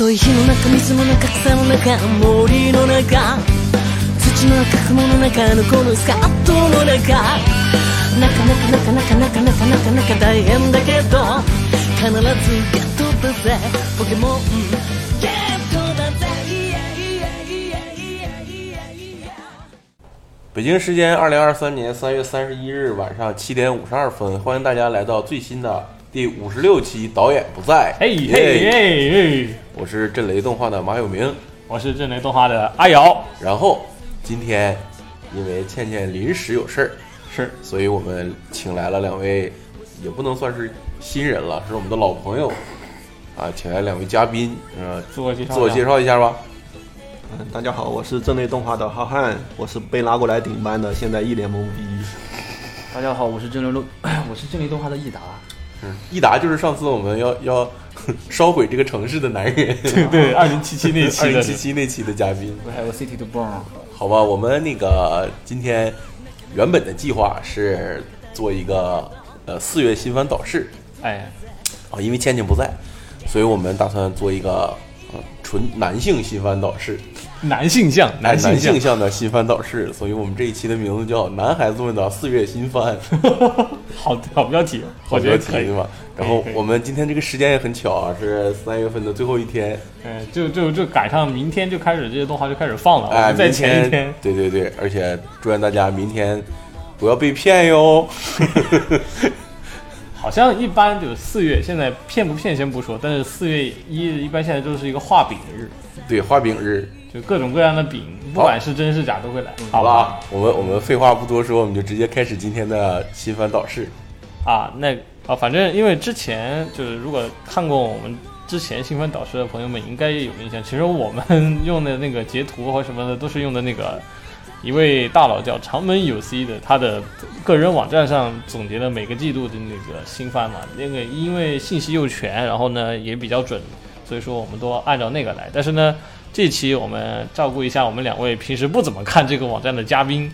太い火の中水の中草の中森の中土の中雲の中のこのスカートの中なかなかなかなかなかなかなかなか大変だけど必ずゲットだぜポケモン。ゲットだぜイエイイエイイエイイエイイエイイエ北京时间二零二三年三月三十一日晚上七点五十二分，欢迎大家来到最新的第五十六期《导演不在》。嘿耶。嘿嘿嘿，我是震雷动画的马有明。我是震雷动画的阿瑶，然后今天因为倩倩临时有事儿，是所以我们请来了两位，也不能算是新人了，是我们的老朋友啊，请来两位嘉宾，呃，自我介绍，自我介。绍一下吧。嗯，大家好，我是震雷动画的浩瀚，我是被拉过来顶班的，现在一脸懵逼。大家好，我是震雷动，我是震雷动画的益达。嗯，益达就是上次我们要要 烧毁这个城市的男人，对对，二零七七那期 二零七七那期的嘉宾。We have a city to burn。好吧，我们那个今天原本的计划是做一个呃四月新番导视哎，啊，因为倩倩不在，所以我们打算做一个呃纯男性新番导视，男性向，男性向的新番导视，所以我们这一期的名字叫《男孩子们的四月新番》，好好标题，好我觉得可以题对。吧？然后我们今天这个时间也很巧啊，是三月份的最后一天，嗯，就就就赶上明天就开始这些动画就开始放了，我哎，在前一天，对对对，而且祝愿大家明天不要被骗哟。好像一般就是四月，现在骗不骗先不说，但是四月一日一般现在都是一个画饼日，对，画饼日，就各种各样的饼，不管是真是假都会来，好好吧？我们我们废话不多说，我们就直接开始今天的新番导视。啊，那啊，反正因为之前就是如果看过我们之前新番导师的朋友们应该也有印象，其实我们 用的那个截图或什么的都是用的那个一位大佬叫长门有 C 的，他的个人网站上总结了每个季度的那个新番嘛，那个因为信息又全，然后呢也比较准，所以说我们都按照那个来。但是呢，这期我们照顾一下我们两位平时不怎么看这个网站的嘉宾，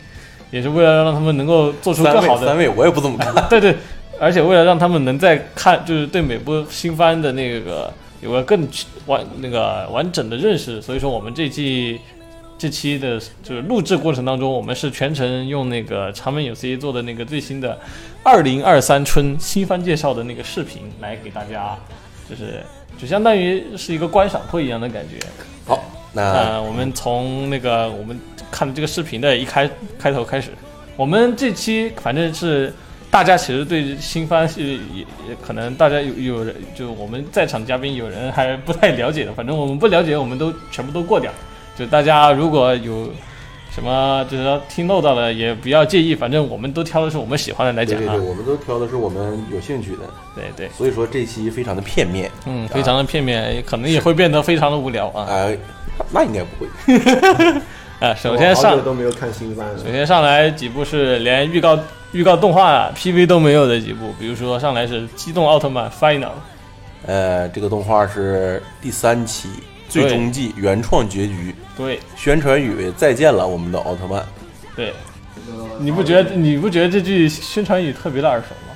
也是为了让他们能够做出更好的三位我也不怎么看，对对，而且为了让他们能在看，就是对每部新番的那个有个更完那个完整的认识，所以说我们这季这期的就是录制过程当中，我们是全程用那个长门有 C 做的那个最新的二零二三春新番介绍的那个视频来给大家，就是就相当于是一个观赏会一样的感觉。好，那呃，我们从那个我们看这个视频的一开开头开始，我们这期反正是大家其实对新番是也也可能大家有有人就我们在场嘉宾有人还不太了解的，反正我们不了解我们都全部都过掉。就大家如果有什么就是说听漏到了也不要介意，反正我们都挑的是我们喜欢的来讲啊对对对，。我们都挑的是我们有兴趣的，对对，所以说这期非常的片面。嗯，非常的片面，可能也会变得非常的无聊啊。哎，那应该不会。啊，首先上久都没有看新番首。先上来几部是连预告、预告动画、PV 都没有的几部，比如说上来是《机动奥特曼 Final》，呃，这个动画是第三期最终季原创结局，对宣传语“再见了，我们的奥特曼对，你不觉得你不觉得这句宣传语特别的耳熟吗？”，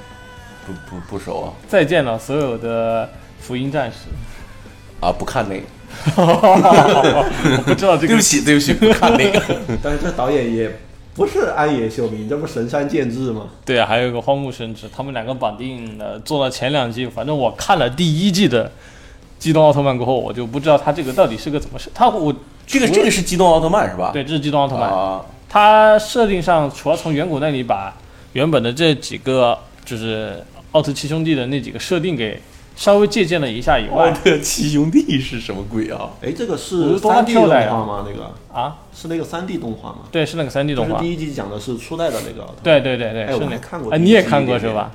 不不不熟啊再见了，所有的福音战士。啊，不看那个，我不知道这个对不起对不起，不看那个。但是这导演也不是安野秀明，这不神山健治吗？对啊，还有一个荒木伸之，他们两个绑定的，做了前两季。反正我看了第一季的《机动奥特曼》过后，我就不知道他这个到底是个怎么设。他我这个这个是机动奥特曼是吧？对，这是机动奥特曼。啊，它设定上除了从远古那里把原本的这几个就是奥特七兄弟的那几个设定给稍微借鉴了一下以奥外特七兄弟是什么鬼啊？哎，这个我是三 D 动画吗？那个啊，是那个三 D 动画吗？对，是那个三 D 动画，就是第一集讲的是初代的那个。对对对对，是那还看过哎，你也看过是吧？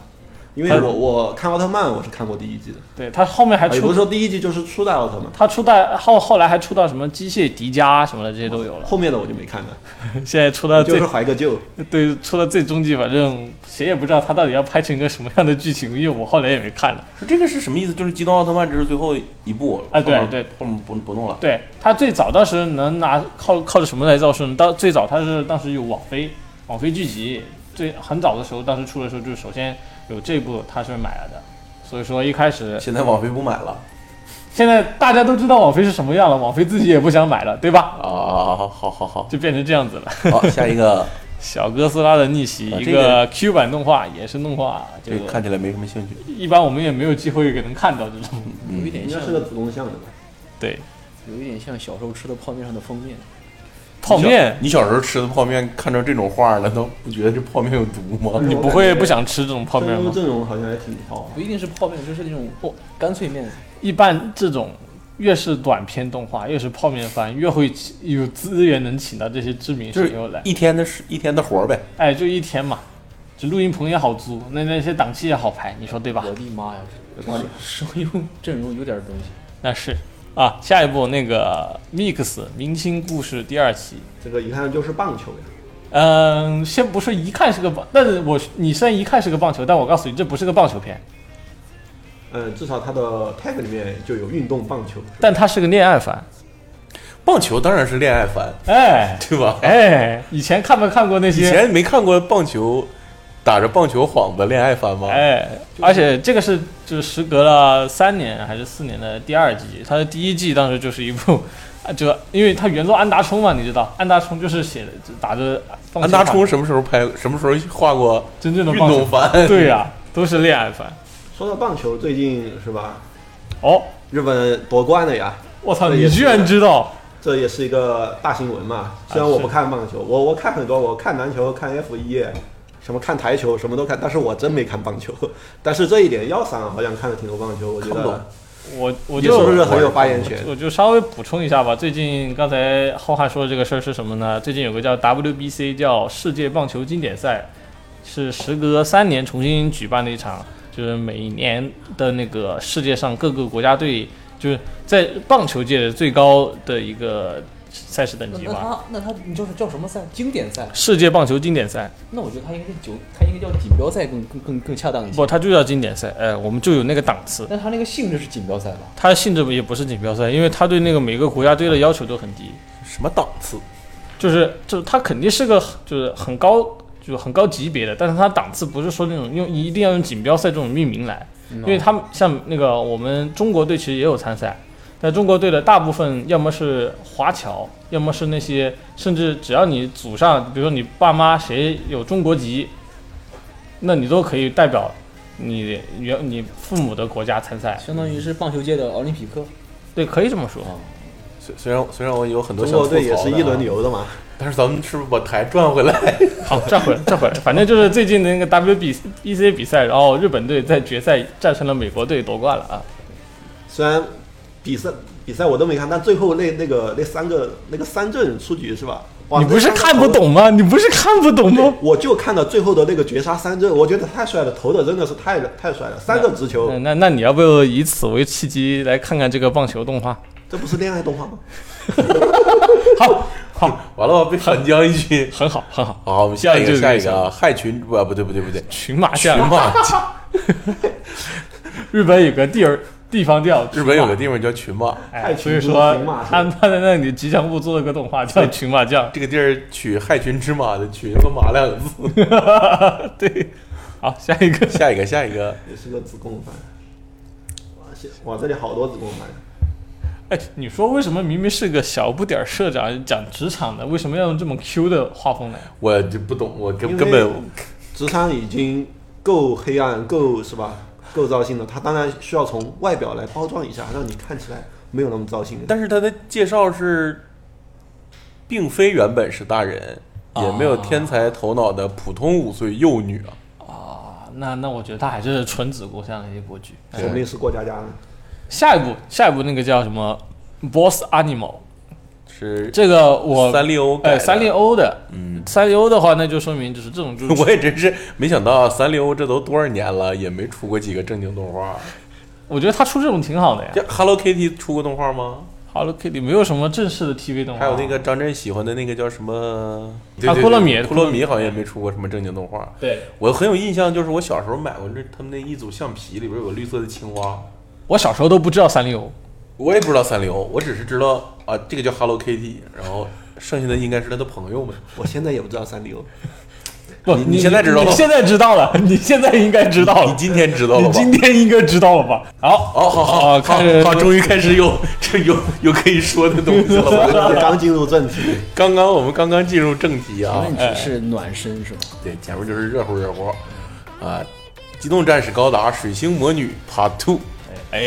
因为我我看奥特曼，我是看过第一季的，对，他后面还出啊也不是，说第一季就是初代奥特曼，他初代后后来还出到什么机械迪迦什么的这些都有了，后面的我就没看了，现在出到最就是怀个旧。对出到最终季，反正谁也不知道他到底要拍成一个什么样的剧情，因为我后来也没看了。是这个是什么意思？就是机动奥特曼这是最后一部啊对对，后面不不弄了。对他最早当时能拿靠靠着什么来造势呢？当最早他是当时有网飞网飞剧集，最很早的时候，当时出的时候就是首先有这部他是买了的，所以说一开始现在网飞不买了，现在大家都知道网飞是什么样了，网飞自己也不想买了，对吧？啊，好好好，就变成这样子了。好，下一个，小哥斯拉的逆袭，一个个 Q 版动画，也是动画，这就个看起来没什么兴趣。一般我们也没有机会能看到这种。有一点像应该，是个子宫像的吧？对，有一点像小时候吃的泡面上的封面。泡面，你小时候吃的泡面，看着这种画难道不觉得这泡面有毒吗？你不会不想吃这种泡面吗？阵容好像还挺好。不一定是泡面，就是那种哦干脆面。一般这种越是短片动画，越是泡面番，越会起有资源能请到这些知名就是声优来。一天的是，一天的活儿呗。哎，就一天嘛，这录音棚也好租，那那些档期也好排，你说对吧？我的妈呀，这声优阵容有点东西。那是啊，下一部那个 Mix 明星故事第二期，这个一看就是棒球呀。嗯，先不说一看是个棒，但是我你虽然一看是个棒球，但我告诉你这不是个棒球片，嗯，至少它的 tag 里面就有运动棒球。但它是个恋爱番。棒球当然是恋爱番，哎对吧？哎，以前看没看过那些以？前没看过棒球打着棒球幌子恋爱番吗？哎，而且这个是就是时隔了三年还是四年的第二季，它的第一季当时就是一部。啊，就因为它原作安达充嘛，你知道，安达充就是写的打着棒球 安达充什么时候拍？什么时候画过真正的棒球动番？对呀、都是恋爱番。说到棒球，最近是吧？哦，日本夺冠了呀，我操，你居然知道？这也是一个大新闻嘛。虽然我不看棒球，我我看很多，我看篮球，看 F 一，什么看台球，什么都看，但是我真没看棒球。但是这一点，幺三好像看了挺多棒球，我觉得我我你就是不是很有发言权？我就稍微补充一下吧。最近刚才浩瀚说的这个事儿是什么呢？最近有个叫 WBC 叫世界棒球经典赛，是时隔三年重新举办的一场，就是每年的那个世界上各个国家队，就是在棒球界的最高的一个赛事等级吧。他那他你就是叫什么赛？经典赛？世界棒球经典赛，那我觉得他应该是九，他应该叫锦标赛更更更更恰当一些。不，他就叫经典赛。哎，我们就有那个档次。那他那个性质是锦标赛吧？他的性质也不是锦标赛，因为他对那个每个国家队的要求都很低。什么档次？就是就是他肯定是个就是很高就是很高级别的，但是它档次不是说那种用一定要用锦标赛这种命名来，因因为他们像那个我们中国队其实也有参赛，但中国队的大部分要么是华侨，要么是那些甚至只要你祖上，比如说你爸妈谁有中国籍，那你都可以代表你原你父母的国家参赛，相当于是棒球界的奥林匹克。对，可以这么说。虽虽然虽然我有很多中想吐槽的国队也是一轮啊，游的嘛。但是咱们是不是把台转回来？好，转回来，转回来，反正就是最近的那个 WBC 比赛，然后日本队在决赛战胜了美国队，夺冠了啊！虽然比赛比赛我都没看，但最后那那个那三个那个三阵出局是吧？哇你不是看不懂吗？你不是看不懂吗？我就看到最后的那个绝杀三阵，我觉得太帅了，投的真的是太太帅了，三个直球，嗯那那你要不要以此为契机来看看这个棒球动画？这不是恋爱动画吗？好，好，完了，被反将一军。很好，很好。好，我们下一个下一个啊，害群不不对不对不对，群马群将，马，日本有个地儿地方叫日本有个地，方叫群马，哎，所以说他他在那里吉祥物做了个动画叫群马将，这个地儿取害群之马的群和马两个字。对。好，下一个，下一个下一个，也是个子宫番。哇，现哇这里好多子宫番。哎，你说为什么明明是个小不点儿社长讲职场的，为什么要用这么 Q 的画风呢？我就不懂，我根根本职场已经够黑暗、够是吧？够糟心了，他当然需要从外表来包装一下，让你看起来没有那么糟心。但是他的介绍是，并非原本是大人，也没有天才头脑的普通五岁幼女啊。啊，那那我觉得他还是纯子国像的一部剧。说不定是过家家呢。下一部，下一部那个叫什么？Boss Animal，是这个我三丽鸥哎三丽鸥的，嗯，三丽鸥的话，那就说明就是这种就是 我也真是没想到啊，三丽鸥这都多少年了，也没出过几个正经动画。我觉得他出这种挺好的呀。Hello Kitty 出过动画吗？Hello Kitty 没有什么正式的 TV 动画，还有那个张震喜欢的那个叫什么？对啊对对库洛米库洛米好像也没出过什么正经动画。对我很有印象，就是我小时候买过这他们那一组橡皮，里边有个绿色的青蛙。我小时候都不知道三丽鸥，我也不知道三丽鸥，我只是知道啊，这个叫 Hello Kitty，然后剩下的应该是他的朋友们。我现在也不知道三丽鸥，不，你你现在知道了你现在知道了，你现在应该知道了，你今天知道了吧？你今天应该知道了吧？好，好好好好，开始好，终于开始有这 有有可以说的东西了。我刚进入正题，刚刚我们刚刚进入正题啊，问题是暖身是吧？对，前面就是热乎热乎啊，《机动战士高达：水星魔女 Part Two》，哎，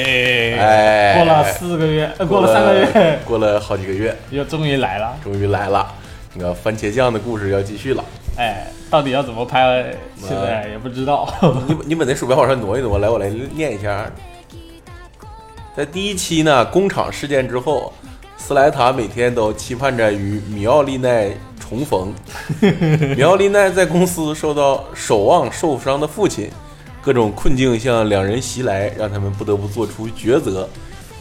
哎，过了四个月，呃，过了三个月，过了好几个月，又终于来了。终于来了。那个番茄酱的故事要继续了。哎，到底要怎么拍，现在也不知道。你你把那鼠标往上挪一挪，来，我来念一下。在第一期呢工厂事件之后，斯莱塔每天都期盼着与米奥利奈重逢。米奥利奈在公司受到守望受伤的父亲，各种困境向两人袭来，让他们不得不做出抉择。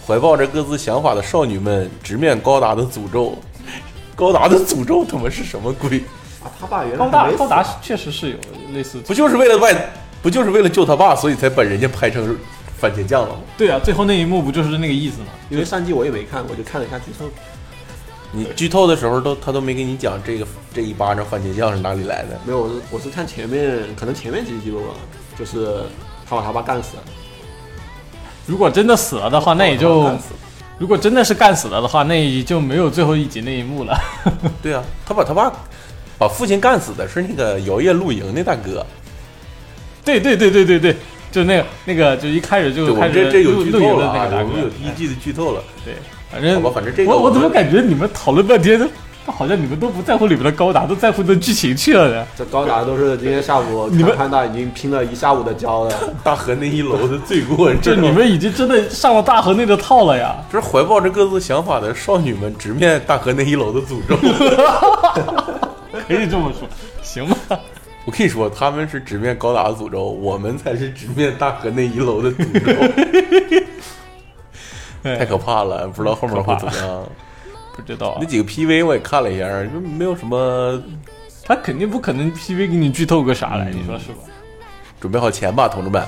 怀抱着各自想法的少女们直面高达的诅咒。高达的诅咒他妈是什么鬼？啊，他爸原来高达高达确实是有类似，不就是为了外，不就是为了救他爸，所以才把人家拍成番茄酱了吗？对啊，最后那一幕不就是那个意思吗？因为上季我也没看，我就看了一下剧透。你剧透的时候都他都没给你讲这个这一巴掌番茄酱是哪里来的。没有，我是我是看前面，可能前面几集吧，就是他把他爸干死了。如果真的死了的话，那也就如果真的是干死了的话，那也就没有最后一集那一幕了。对啊，他把他爸把父亲干死的是那个摇曳露营那大哥。对对对对对对，就那个那个，就一开始对，就开始我们这这有露露营剧透了那个大哥我们有第一季的剧透了。对，反正好吧反正这个我我怎么感觉你们讨论半天，都好像你们都不在乎里面的高达，都在乎的剧情去了呢？这高达都是今天下午 你们看潘达已经拼了一下午的胶了。大河那一楼的罪过，这你们已经真的上了大河内的套了呀！这是怀抱着各自想法的少女们直面大河那一楼的诅咒。可以这么说，行吧？我跟你说，他们是直面高达的诅咒，我们才是直面大河那一楼的诅咒，太可怕了，不知道后面会怎么样。不知道啊那，几个 PV 我也看了一下，就没有什么。他肯定不可能 PV 给你剧透个啥嗯来，你说是吧？准备好钱吧，同志们，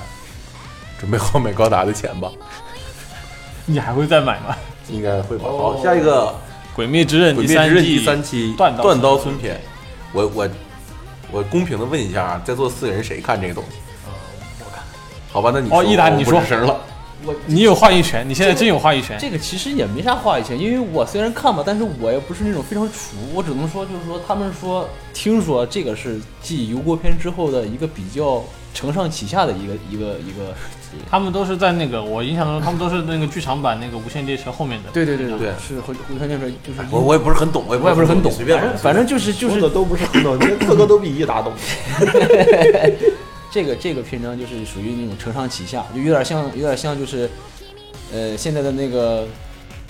准备好买高达的钱吧，你还会再买吗？应该会吧。好，下一个《鬼灭之刃》《鬼第三季灭之刃》第三期断刀断刀村篇，我我我公平的问一下啊，在座四个人谁看这个东西？我看好吧，那你哦说我不一达你说声了。我你有话语权，你现在真有话语权。这个其实也没啥话语权，因为我虽然看吧，但是我也不是那种非常熟，我只能说就是说他们说听说这个是继油锅篇之后的一个比较承上启下的一个一个一个，他们都是在那个我印象中，他们都是那个剧场版那个《无限列车》后面的。对对对对是互互相就是就是我我也不是很懂，我也我也不是很懂，随便反正反正就是就是的都不是很懂，这个个都比一达懂。这个这个篇章就是属于那种承上启下，就有点像有点像就是，呃，现在的那个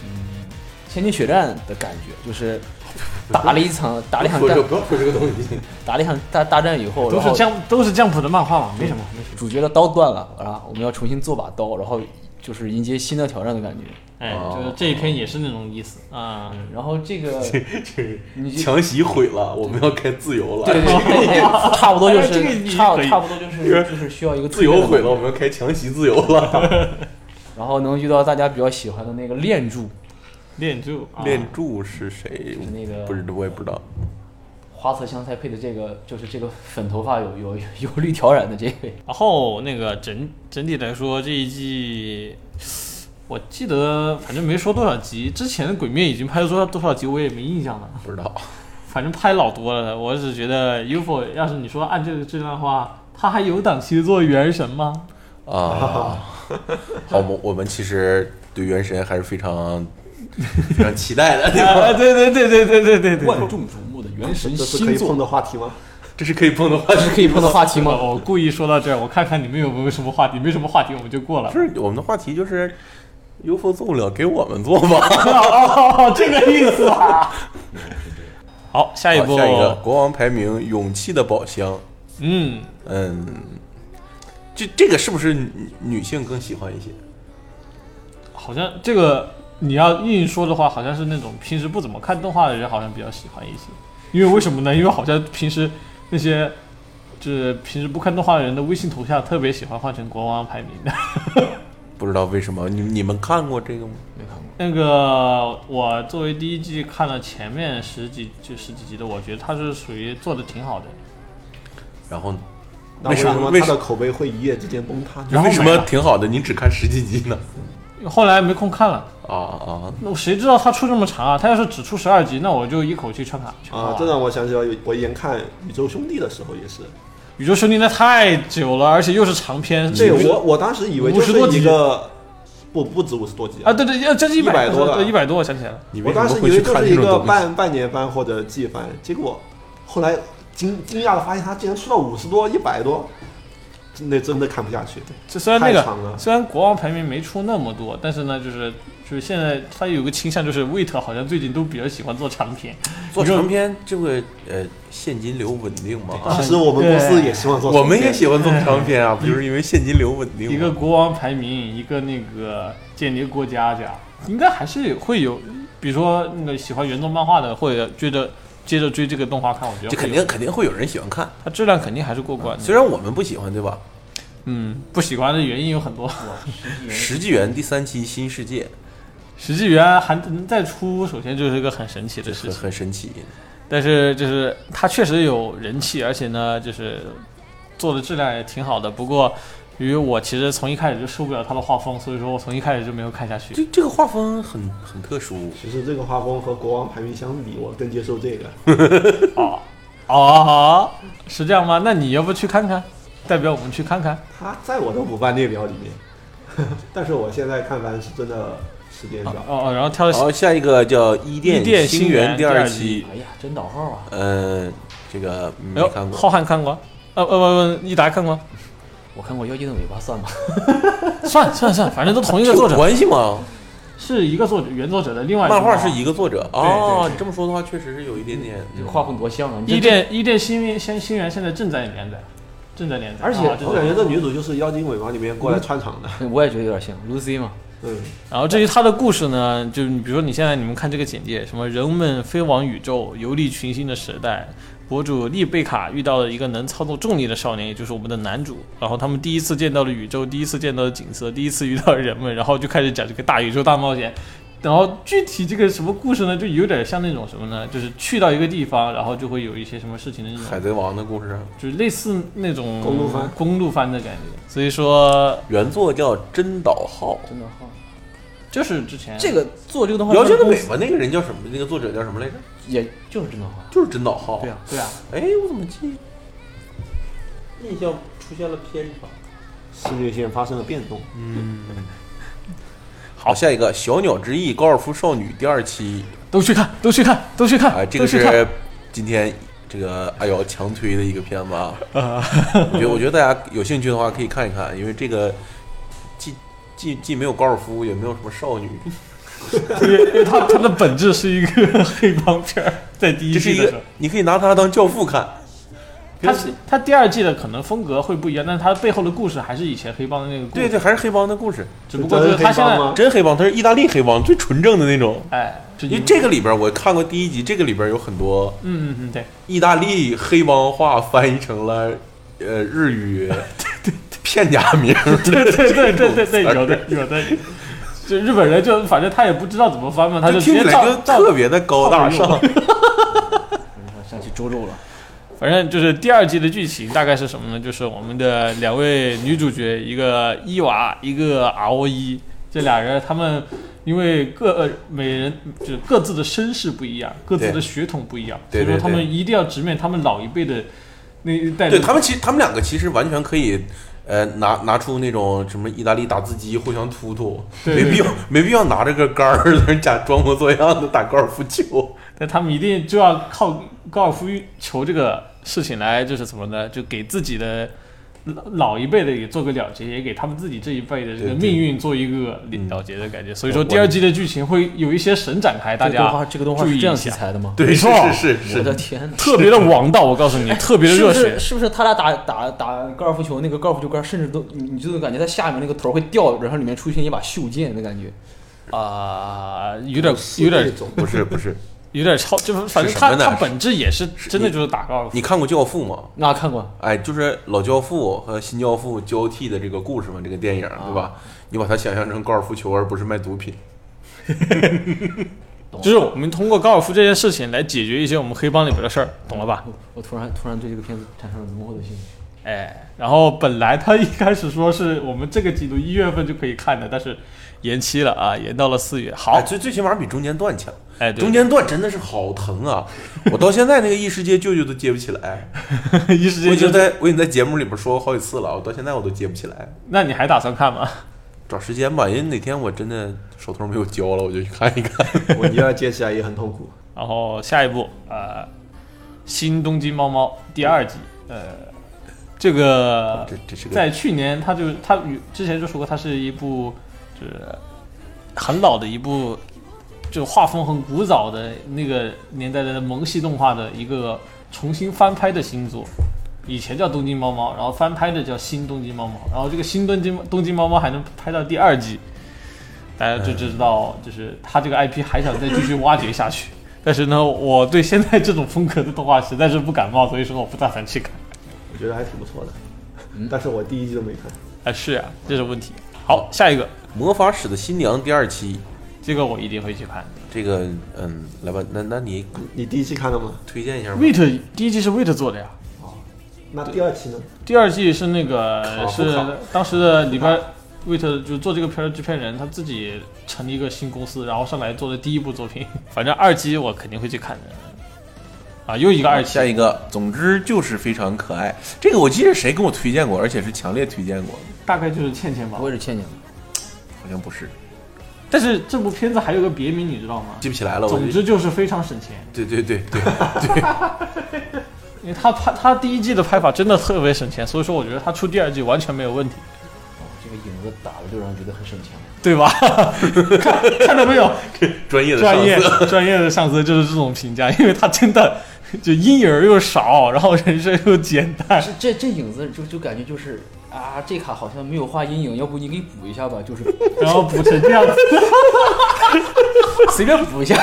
嗯，千金血战的感觉，就是 打了一场打了一场战，不要说这个东西。打了一场大大战以后，都是降都是降谱的漫画嘛，没什么。没什么主角的刀断了，啊，我们要重新做把刀，然后就是迎接新的挑战的感觉。哎，哦就是这一篇也是那种意思啊。然后这个就是你强袭毁了，我们要开自由了。对对对对，差不多就是差差不多就是就是需要一个自由毁了，我们要开强袭自由了。然后能遇到大家比较喜欢的那个炼柱，练柱，啊练柱是谁？是那个不知道，我也不知道。花色香菜配的这个就是这个粉头发有有有绿挑染的这位，然后那个整整体来说，这一季我记得反正没说多少集，之前的《鬼灭》已经拍了多少多少集，我也没印象了。不知道。反正拍老多了，我只觉得 UFO 要是你说按这个质量的话，他还有档期做原神吗？啊，好，我们我们其实对原神还是非常非常期待的，对吧？啊，对对对对对对对对，万众瞩目的原神这是可以碰新作，的话题吗？这是可以碰的话这是可以碰的话题吗？我 我故意说到这儿，我看看你们有没有什么话题，没什么话题我们就过了。不是我们的话题就是 UFO 做不了，给我们做吧。哦，这个意思啊。好，下一步，好下一个国王排名，勇气的宝箱。嗯，嗯，这这个是不是女女性更喜欢一些？好像这个你要硬说的话，好像是那种平时不怎么看动画的人，好像比较喜欢一些。因为为什么呢？因为好像平时那些就是平时不看动画的人的微信头像特别喜欢换成国王排名的。不知道为什么，你你们看过这个吗？没看过，那个我作为第一季看了前面十几就十几集的，我觉得它是属于做的挺好的。然后那为什么为他的口碑会一夜之间崩塌呢？为什么挺好的，你只看十几集呢？后来没空看了，啊啊！那我谁知道他出这么长啊？他要是只出十二集，那我就一口气全看啊，这让我想起了有我以前看《宇宙兄弟》的时候也是，宇宙兄弟那太久了，而且又是长篇。这我我当时以为就50多是集一个不不止五十多集啊，对对，要将近一100多了对一百多，我想起来了。我当时以为就是一？个半半年番或者季番，结果后来惊惊讶的发现它竟然出到五十多、一百多，那真的看不下去。这虽然那个虽然国王排名没出那么多，但是呢，就是就是现在他有个倾向，就是魏特好像最近都比较喜欢做长篇。做长篇这个呃现金流稳定嘛？当时我们公司也希望做，我们也喜欢做长篇啊，不就是因为现金流稳定？一个国王排名，一个那个间谍过家家，应该还是会有，比如说那个喜欢原作漫画的，或者追着接着追这个动画看，我觉得这肯定肯定会有人喜欢看，它质量肯定还是过关的。虽然我们不喜欢，对吧？嗯，不喜欢的原因有很多。石纪元第三期新世界实际元还能再出，首先就是一个很神奇的事很情。很神奇，但是就是它确实有人气，而且呢，就是做的质量也挺好的。不过，由于我其实从一开始就受不了他的画风，所以说我从一开始就没有看下去。这这个画风很很特殊。其实这个画风和国王排名相比，我更接受这个。哦哦，是这样吗？那你要不去看看？代表我们去看看。他在我的五番列表里面，但是我现在看番是真的时间少。哦哦，然后挑然后下一个叫《伊伊甸甸星源》第二期季，哎呀，真导号啊！嗯，这个没看过。浩瀚看过？呃呃不不，一达看过？我看过《妖精的尾巴》，算吗？算算算，反正都同一个作有者，关系吗？是一个作者，原作者的另外一个漫画是一个作者对哦。对你这么说的话，确实是有一点点。这个画风多像啊！伊甸伊甸星源星星源现在正在连载，正在连载，而且啊我感觉这女主就是《妖精尾巴》里面过来穿场的。我也觉得有点像 Lucy 嘛。嗯，然后至于他的故事呢，就是你比如说你现在你们看这个简介，什么人们飞往宇宙、游历群星的时代，博主丽贝卡遇到了一个能操纵重力的少年，也就是我们的男主。然后他们第一次见到了宇宙，第一次见到了景色，第一次遇到了人们，然后就开始讲这个大宇宙大冒险。然后具体这个什么故事呢，就有点像那种什么呢？就是去到一个地方，然后就会有一些什么事情的那种海贼王的故事，就是类似那种公路番公路番的感觉。所以说，原作叫真岛浩。真岛浩，就是之前这个做这个动画妖精的尾巴那个人叫什么？那个作者叫什么来着？也就是真岛号。就是真岛号。对啊，对啊，哎，我怎么记？印象出现了偏差。视觉线发生了变动。嗯。好，下一个《小鸟之翼》高尔夫少女第二期都去看，都去看，都去看，啊，这个是今天这个阿瑶强推的一个片子啊。我觉得，我觉得大家有兴趣的话可以看一看，因为这个既既既没有高尔夫，也没有什么少女，因为因为它它的本质是一个黑帮片儿，在第一这是一个季的时候，你可以拿它当教父看。它是它第二季的可能风格会不一样，但是它背后的故事还是以前黑帮的那个故事，对对，还是黑帮的故事，只不过就是它现在真黑帮吗？真黑帮，它是意大利黑帮，最纯正的那种。哎，这因为这个里边我看过第一集，这个里边有很多嗯嗯嗯对，意大利黑帮话翻译成了呃日语 片假名，对对对对对对，有的有的，就日本人就反正他也不知道怎么翻嘛，他就直接听起来就照照特别的高大上。想起周周了，反正就是第二季的剧情大概是什么呢？就是我们的两位女主角，一个伊娃，一个 RO 一，这俩人他们因为各呃每人就是各自的身世不一样，各自的血统不一样，所以说他们一定要直面他们老一辈的那一代的。对他们其实他们两个其实完全可以。呃，拿拿出那种什么意大利打字机互相突突，没必要没必要拿着个杆儿在那假装模作样的打高尔夫球。但他们一定就要靠高尔夫球这个事情来，就是怎么呢？就给自己的老老一辈的也做个了结，也给他们自己这一辈的这个命运做一个嗯了结的感觉。所以说第二季的剧情会有一些神展开，大家这个动画是这样题材的吗？对，是是是我的，天哪！特别的王道，我告诉你，特别的热血是不是。是不是他俩打打打高尔夫球，那个高尔夫球杆甚至都你你就能感觉它下面那个头会掉，然后里面出现一把袖剑的感觉。啊、有点有点种不是不是。有点超，就是反正是什么呢它它本质也是真的就是打高尔夫。你看过《教父》吗？那看过，哎，就是老教父和新教父交替的这个故事嘛，这个电影对吧？你把它想象成高尔夫球，而不是卖毒品。就是我们通过高尔夫这件事情来解决一些我们黑帮里边的事儿，懂了吧？我我突然突然对这个片子产生了浓厚的兴趣。哎，然后本来他一开始说是我们这个季度一月份就可以看的，但是延期了啊，延到了四月。好哎，，最最起码比中间段强。哎，对中间段真的是好疼啊！我到现在那个异世界舅舅都接不起来。一时间就我已经在我已经在节目里边说过好几次了，我到现在我都接不起来。那你还打算看吗？找时间吧，因为哪天我真的手头没有胶了，我就去看一看。我一要接起来也很痛苦。然后下一部呃，《新东京猫猫》第二季，呃，这个这这个在去年他就他与之前就说过，它是一部就是很老的一部，就画风很古早的那个年代的萌系动画的一个重新翻拍的新作。以前叫东京猫猫，然后翻拍的叫新东京猫猫，然后这个新东京东京猫猫还能拍到第二季，大家就知道，就是他这个 IP 还想再继续挖掘下去。但是呢，我对现在这种风格的动画实在是不感冒，所以说我不打算去看。我觉得还挺不错的，但是我第一季都没看。哎，是呀、这是问题。好，下一个，魔法使的新娘第二期，这个我一定会去看。这个嗯，来吧，那那你你第一期看了吗？推荐一下吧。Wait 第一季是 Wait 做的呀，哦那第二期呢？第二季是那个是当时的里边 Wait 就做这个片儿的制片人他自己成立一个新公司，然后上来做的第一部作品。反正二期我肯定会去看的。啊，又一个二期，下一个，总之就是非常可爱。这个我记得谁跟我推荐过，而且是强烈推荐过，大概就是倩倩吧我也是倩倩吧？好像不是，但是这部片子还有个别名，你知道吗？记不起来了。总之就是非常省钱，对对对对，因为他拍他第一季的拍法真的特别省钱，所以说我觉得他出第二季完全没有问题，哦，这个影子打的就让人觉得很省钱。对吧？看看到没有？专业的专业上司。专业的上司就是这种评价，因为他真的就阴影又少，然后人设又简单。是这这影子就就感觉就是啊，这卡好像没有画阴影，要不你给补一下吧？就是 然后补成这样子，随便补一下，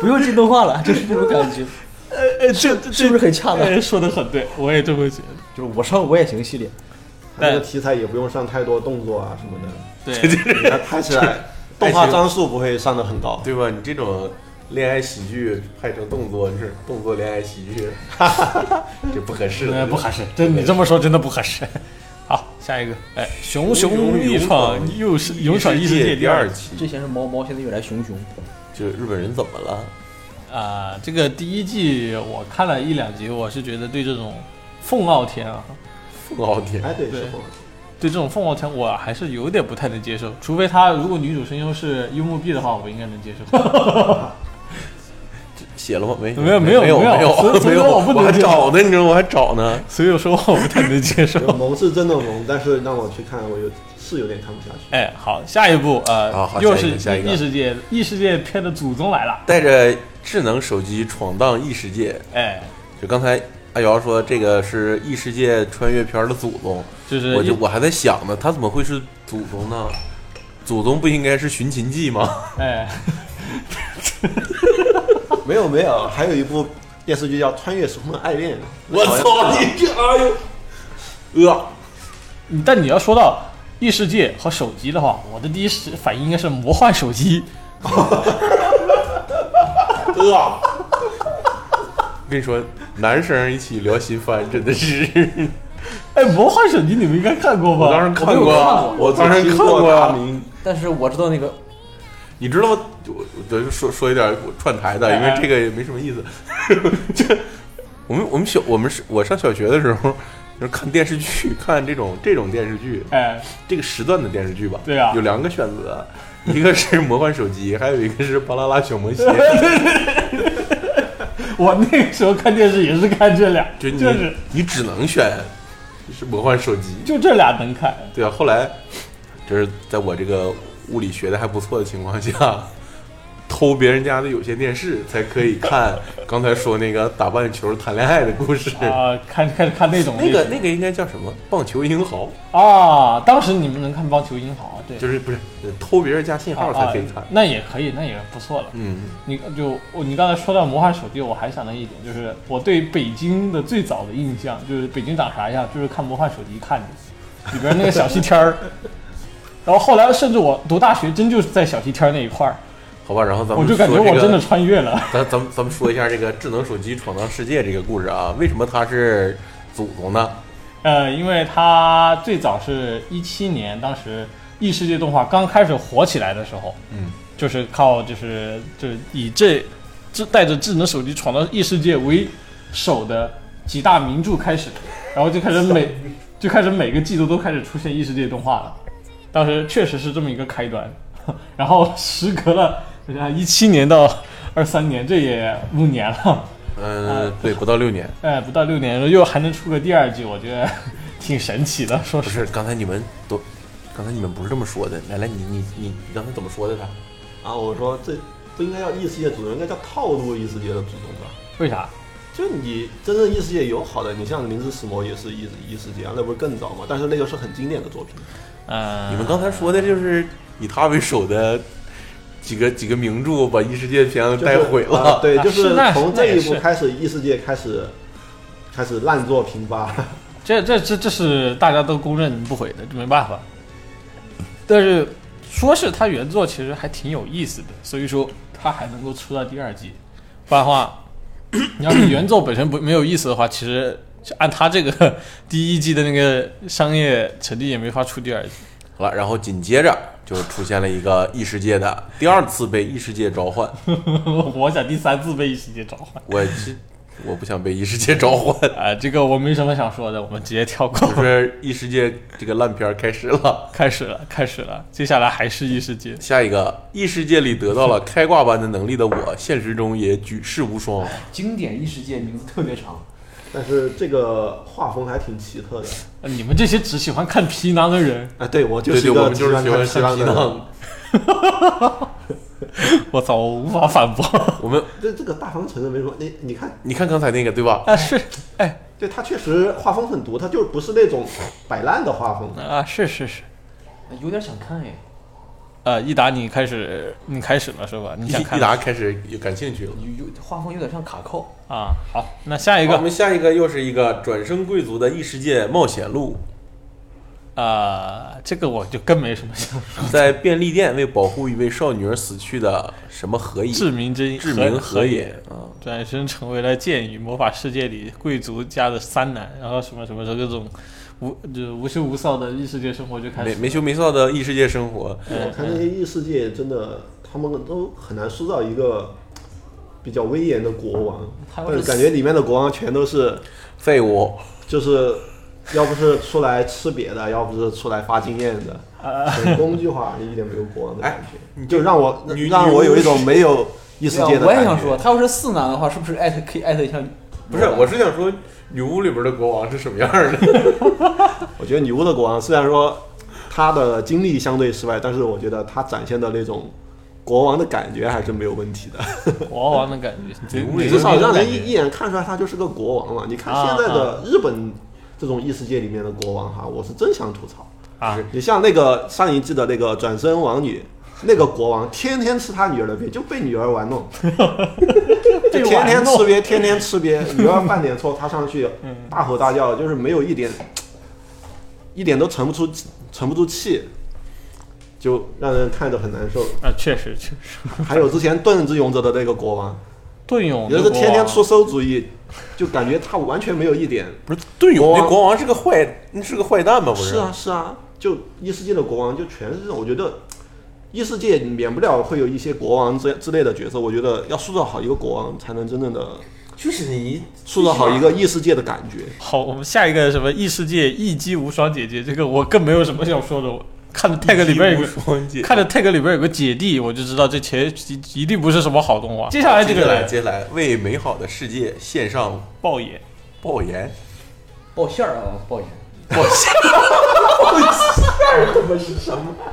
不用进动画了，就是这种感觉，呃，这这是不是很恰当？哎说的很对，我也这么觉得。就是我上我也行系列，它这个题材也不用上太多动作啊什么的，对，它拍起来动画张数不会上的很高。对吧？你这种恋爱喜剧拍成动作，是动作恋爱喜剧，这不合适的，呃不合适，真你这么说真的不合适。好，下一个，哎，熊熊勇闯又是勇闯异世界第二二期，之前是猫猫，现在又来熊熊，就是日本人怎么了？啊、这个第一季我看了一两集，我是觉得对这种凤傲天啊，凤傲天，哎，对，对是凤对这种凤傲天我还是有点不太能接受，除非他如果女主声优是幽默币的话，我应该能接受。写了吗？没没有没有没有没有没有没有，我不能还找呢，你知道吗？我还找呢。所以我说我不太能接受。萌是真的萌，但是让我去看，我有是有点看不下去。哎，好，下一步呃，好好又是下一个下一个异世界异世界片的祖宗来了。带着智能手机闯荡异世界，哎，就刚才阿瑶说这个是异世界穿越片的祖宗，就是我就我还在想呢，他怎么会是祖宗呢？祖宗不应该是寻秦记吗？哎，没有没有，还有一部电视剧叫《穿越时空的爱恋》，我操你这哎呦，呃，但你要说到异世界和手机的话，我的第一时反应应该是魔幻手机。呃，跟你说，男生一起聊新番真的是，哎，魔幻手机你们应该看过吧？我当然看过我当然看听过。但是我知道那个你知道吗？我我就说说一点串台的，哎因为这个也没什么意思。这我们我们小我们是我上小学的时候，就是看电视剧，看这种这种电视剧，哎，这个时段的电视剧吧。对啊有两个选择，一个是魔幻手机，还有一个是巴啦啦小魔 仙。我那个时候看电视也是看这俩，就你就是你只能选是魔幻手机。就这俩能看。对啊，后来就是在我这个物理学的还不错的情况下，偷别人家的有线电视才可以看刚才说那个打棒球谈恋爱的故事。啊、看开始看那种那个那个应该叫什么？棒球英豪，啊，当时你们能看棒球英豪，对，就是不是呃偷别人家信号才可以看啊。那也可以，那也不错了。嗯，你就我你刚才说到魔幻手机，我还想到一点，就是我对北京的最早的印象，就是北京长啥样，就是看魔幻手机看的，里边那个小西天儿。然后后来甚至我读大学，真就是在小西天那一块儿。好吧，然后咱们我就感觉我真的穿越了。咱咱们咱们说一下这个智能手机闯荡世界这个故事啊，为什么它是祖宗呢？呃，因为它最早是一七年，当时异世界动画刚开始火起来的时候，嗯，就是靠就是就是以这这带着智能手机闯荡异世界为首的几大名著开始，然后就开始每就开始每个季度都开始出现异世界动画了。当时确实是这么一个开端，然后时隔了一七年到二三年，这也五年了。嗯、对，不到六年。哎，不到六年又还能出个第二季，我觉得 挺神奇的。说实不是，刚才你们都，刚才你们不是这么说的。来来，你你你你刚才怎么说的？他啊，我说这不应该叫异世界主人，应该叫套路异世界的主人吧？为啥？就你真正异世界有好的，你像《灵之使魔》也是异异世界啊，那不是更早吗？但是那个是很经典的作品。嗯、你们刚才说的就是以他为首的几个几个名著把异世界篇就是带毁了。啊对，就是从这一那也是步开始，异世界开始开始烂作频发。这这这这是大家都公认不毁的，这没办法。但是说是他原作其实还挺有意思的，所以说他还能够出到第二季。不然的话，你要是原作本身不没有意思的话，其实就按他这个 第一季的那个商业成绩也没法出第二季。好了，然后紧接着就出现了一个异世界的第二次被异世界召唤。我想第三次被异世界召唤。我这我不想被异世界召唤，啊、这个我没什么想说的，我们直接跳过。就是异世界这个烂片儿开始了。开始了，开始了，接下来还是异世界。下一个，异世界里得到了开挂般的能力的我，现实中也举世无双。经典异世界名字特别长，但是这个画风还挺奇特的。呃你们这些只喜欢看皮囊的人，啊，对我就是一个我就是喜欢看皮的人。囊。我操，我无法反驳。我们这这个大方城的为什么？你你看，你看刚才那个对吧？啊，是，哎，对他确实画风很独，他就不是那种摆烂的画风。啊，是是是。有点想看哎。呃，益达，你开始，你开始了是吧？你想看一达开始有感兴趣了。有有画风有点像卡扣，啊？好，那下一个我，们下一个又是一个转生贵族的异世界冒险录，啊，这个我就更没什么想说。在便利店为保护一位少女而死去的什么何野？志明之志明和和野啊，转身成为了剑与魔法世界里贵族家的三男，然后什么什么这种无就无羞无臊的异世界生活就开始了。没没羞没臊的异世界生活。我看那些异世界真的，他们都很难塑造一个比较威严的国王，他要是但是感觉里面的国王全都是废物，就是。要不是出来吃瘪的，要不是出来发经验的，很工具化，一点没有国王的感觉，就让我让我有一种没有异世界的我。也想说，他要是四男的话，是不是艾特可以艾特一下？不是，我是想说女巫里边的国王是什么样的？我觉得女巫的国王虽然说他的经历相对失败，但是我觉得他展现的那种国王的感觉还是没有问题的，国王的感觉，女巫里你至少让人一一眼看出来他就是个国王嘛。你看啊现在的日本这种异世界里面的国王哈，我是真想吐槽。啊，你像那个上一季的那个转身王女，那个国王天天吃他女儿的鳖，就被女儿玩弄，就天天吃瘪，天天吃鳖，女儿犯点错，他上去大吼大叫，就是没有一点，一点都沉不出沉不住气，就让人看着很难受。啊，确实确实，还有之前盾之勇者的那个国王，盾勇也是天天出馊主意，就感觉他完全没有一点不是盾勇国王那国王是个坏，那是个坏蛋吗？不是啊，是啊，就异世界的国王就全是这种，我觉得异世界免不了会有一些国王之之类的角色，我觉得要塑造好一个国王，才能真正的就是你塑造好一个异世界的感觉。好，我们下一个什么异世界一击无双姐姐，这个我更没有什么想说的。我看着 tag 里边有个，看着 tag 里边有个姐弟，我就知道这前一一定不是什么好动画。接下来这个接下来接下来为美好的世界献上爆野，爆言，爆馅儿啊，爆盐，爆馅，爆盐，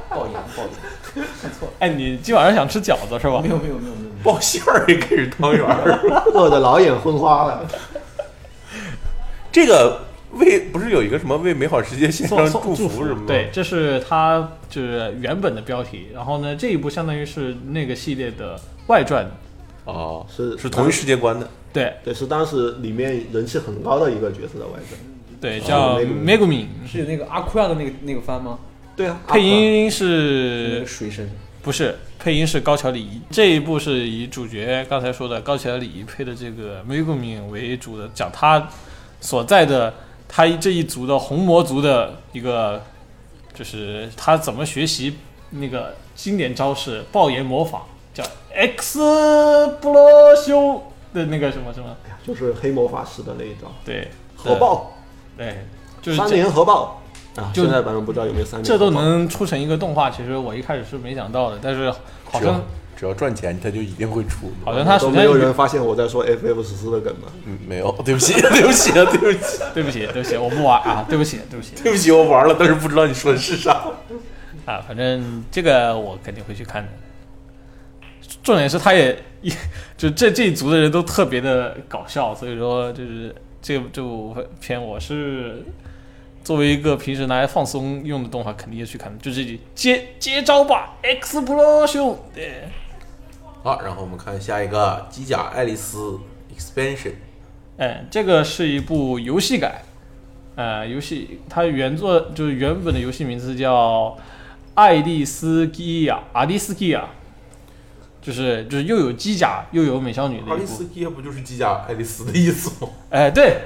爆盐，看错，哎，你今晚上想吃饺子是吧没？有没有没有没有，包馅儿也可以是汤圆儿。饿得老眼昏花了，这个为不是有一个什么为美好世界献上送送祝福什么的？对，，这是他就是原本的标题。然后呢，这一部相当于是那个系列的外传。哦，是是同一世界观的。对对，是当时里面人气很高的一个角色的外传。对，叫哦 Megumi，是有那个阿库亚的那个那个番吗？对啊，配音是水神，不是，配音是高桥礼仪。这一部是以主角刚才说的高桥礼仪配的这个梅谷敏为主的，讲他所在的他这一族的红魔族的一个，就是他怎么学习那个经典招式爆炎魔法，叫 X 布罗修的那个什么什么，就是黑魔法师的那一招。对，核爆，对，就是这三连核爆啊！就现在版本不知道有没有三连这都能出成一个动画，其实我一开始是没想到的，但是好像只要赚钱，他就一定会出。好像他都首先没有人发现我在说 FF 十四的梗吗？嗯，没有，对不起，对不起，对不起，对不起，对不起，我不玩啊，对不起，对不起对不起，我玩了，但是不知道你说的是啥。啊，反正这个我肯定会去看的。重点是他也一 就这这一组的人都特别的搞笑，所以说就是这这部片我是作为一个平时拿来放松用的动画，肯定要去看的。就这里接接招吧，Explosion！对，好，然后我们看下一个《机甲爱丽丝 Expansion》。哎，这个是一部游戏改，呃，游戏它原作就是原本的游戏名字叫《爱丽丝基亚》，阿丽斯基亚，就是就是又有机甲又有美少女的一部阿丽斯。基不就是机甲爱丽丝的意思吗？哎，对，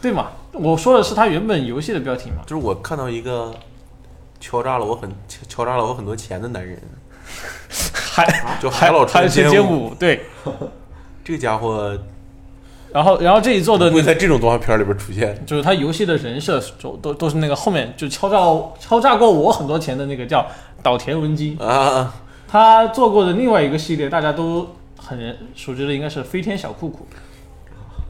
对嘛，我说的是它原本游戏的标题嘛。就是我看到一个敲诈了我很敲敲诈了我很多钱的男人，海就海老海川神舞，舞，对。这个家伙然后然后这一做的会在这种动画片里边出现。就是他游戏的人设都都都是那个后面就敲诈敲诈过我很多钱的那个叫岛田文姬。啊，他做过的另外一个系列，大家都很熟知的，应该是飞天小酷酷，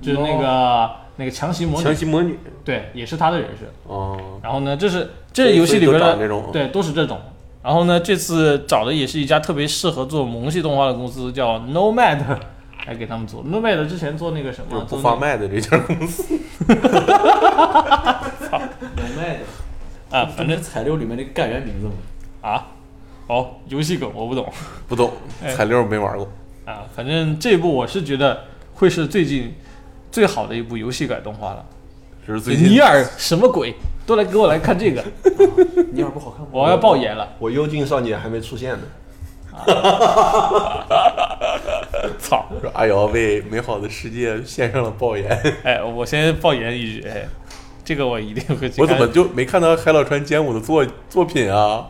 就是那个、那个强袭魔女，强袭魔女对，也是他的人设。哦，然后呢，这是这游戏里边的，对，都是这种。然后呢，这次找的也是一家特别适合做萌系动画的公司，叫 Nomad，来给他们做。Nomad 之前做那个什么，就是不做发卖的这家公司。能卖的啊，反正彩六里面的干员名字吗？啊，哦，游戏梗我不懂。不懂，哎彩六没玩过。啊，反正这部我是觉得会是最近最好的一部游戏改动画了。这是最近尼尔什么鬼？都来给我来看这个，尼尔不好看吗？我要爆眼了！我幽静少年还没出现呢，操！说阿瑶为美好的世界献上了爆言。哎，我先爆言一句，哎，这个我一定会。我怎么就没看到海老川兼武的作作品啊？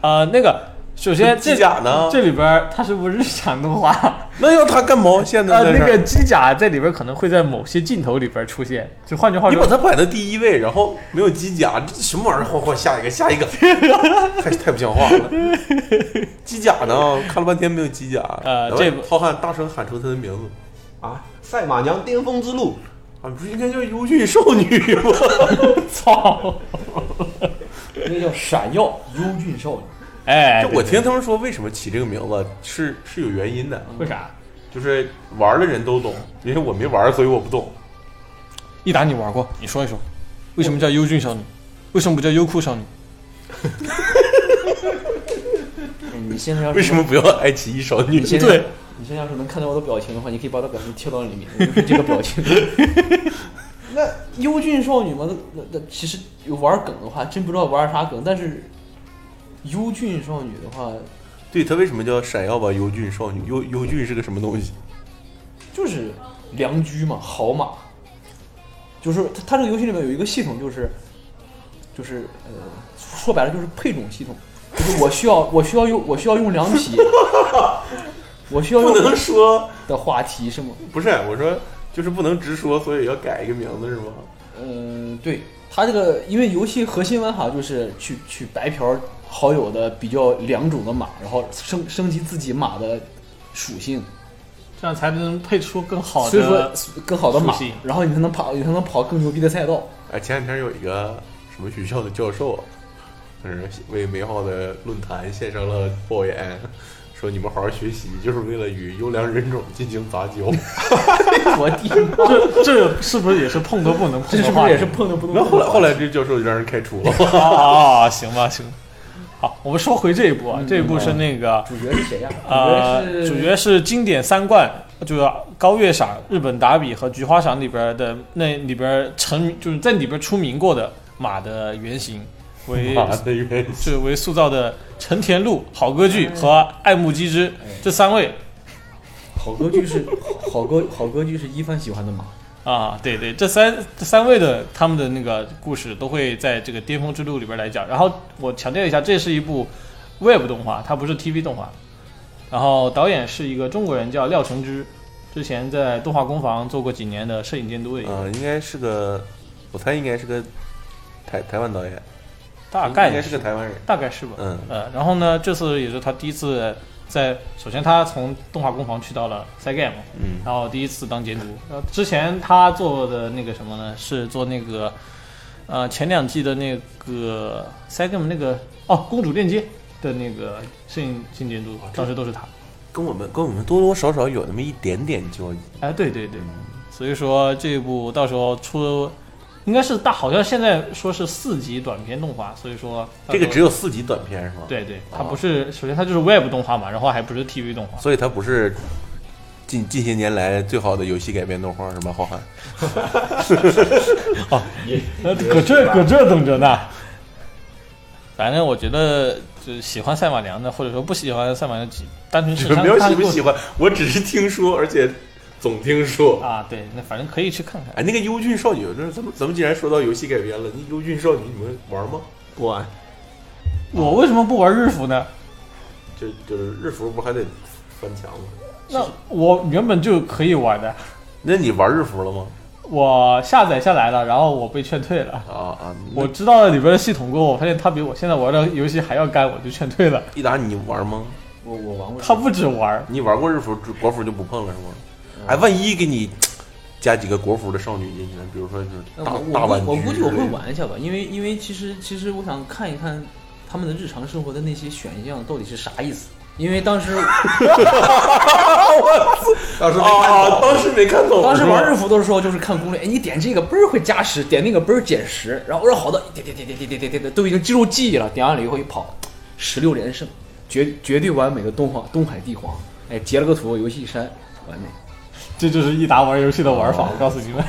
啊、那个，首先机甲呢这里边儿它是部日常动画，那要它干毛线呢？那个机甲在里边可能会在某些镜头里边出现。就换句话说，你把它摆在第一位，然后没有机甲，这什么玩意儿？换换下一个，下一个，太太不像话了。机甲呢？看了半天没有机甲。呃这浩瀚大声喊出他的名字啊，赛马娘巅峰之路，啊！不是应该叫优俊少女吗？操！那个叫闪耀优俊少女。哎，就我听他们说，为什么起这个名字是是有原因的，为啥？就是玩的人都懂，因为我没玩，所以我不懂。一打你玩过，你说一说，为什么叫优俊少女？为什么不叫优酷少女？哎 你现在要是为什么不要爱奇艺少女你？现在对你现在要是能看到我的表情的话，你可以把我的表情贴到里面，就是这个表情。那优俊少女嘛，那那那其实有玩梗的话，真不知道玩啥梗。但是优俊少女的话，对它为什么叫闪耀吧优俊少女？优优俊是个什么东西？就是良驹嘛，好马。就是它它这个游戏里面有一个系统，就是就是呃，说白了就是配种系统，就是我需要我需要用我需要用两匹，我需要不能说的话题是吗？不是，我说就是不能直说，所以要改一个名字是吗？嗯，对，它这个因为游戏核心玩法就是去去白嫖好友的比较良种的马，然后升升级自己马的属性，这样才能配出更好所以说的。更好的马，然后你才能跑，你才能跑更牛逼的赛道。哎，前两天有一个什么学校的教授，嗯，为美好的论坛献上了爆言，说你们好好学习，就是为了与优良人种进行杂交。我的妈，这这是不是也是碰都不能碰这？是不是也是碰都不能碰的然后后来后来这教授就让人开除了。啊，行吧，行。好，我们说回这一部啊，这一部是那个主角是谁呀？呃，主角是经典三冠，就是高月赏、日本达比和菊花赏里边的那里边成名，就是在里边出名过的马的原型。为妈的原是为塑造的陈田路、好歌剧和爱慕基之这三位。好歌剧是好好歌好歌剧是一帆喜欢的马，啊，对对，这三这三位的他们的那个故事都会在这个《巅峰之路》里边来讲。然后我强调一下，这是一部 Web 动画，它不是 TV 动画。然后导演是一个中国人，叫廖承之，之前在动画工坊做过几年的摄影监督的一个，啊，应该是个，我猜应该是个台台湾导演，大概应该是个台湾人。大概是吧。嗯，呃，然后呢，这次也是他第一次在，首先他从动画工坊去到了 Segame，嗯然后第一次当监督。呃，之前他做的那个什么呢？是做那个，呃，前两季的那个 Segame 那个哦，公主链接的那个摄影新监督，当时都是他。跟我们跟我们多多少少有那么一点点交集。哎，对对对，所以说这一部到时候出。应该是大，好像现在说是四集短片动画，所以说这个只有四集短片是吗？，对对，它不是，首先它就是 Web 动画嘛，然后还不是 TV 动画，所以它不是近近些年来最好的游戏改编动画是吗？浩瀚，呃，搁这搁这等着呢。反正我觉得，就是喜欢赛马娘的，或者说不喜欢赛马娘，单纯是没有喜不喜欢，我只是听说，而且总听说。啊，对，那反正可以去看看。哎，那个优俊少女，那咱们咱们既然说到游戏改编了，那优俊少女你们玩吗？不玩，我为什么不玩日服呢？就就是日服不还得翻墙吗？那我原本就可以玩的，那你玩日服了吗？我下载下来了，然后我被劝退了。啊啊！我知道了里边的系统过后，我发现它比我现在玩的游戏还要干，我就劝退了。一达你玩吗？我我玩过。他不止玩，你玩过日服，国服就不碰了是吗？哎，万一给你加几个国服的少女进去呢？比如说就是大大玩具我估我估计我会玩一下吧，因为因为其实其实我想看一看他们的日常生活的那些选项到底是啥意思。因为当时 当时没看啊，懂当时没看懂，当时玩日服的时候就是看攻略，哎，你点这个倍儿会加十，点那个倍儿减十，然后我说好的，点点点点点点点点点，都已经进入记忆了。点完了以后一跑，十六连胜，绝绝对完美的东皇东海帝皇，哎，截了个图，游戏一删，完美。这就是益达玩游戏的玩法。我告诉你们，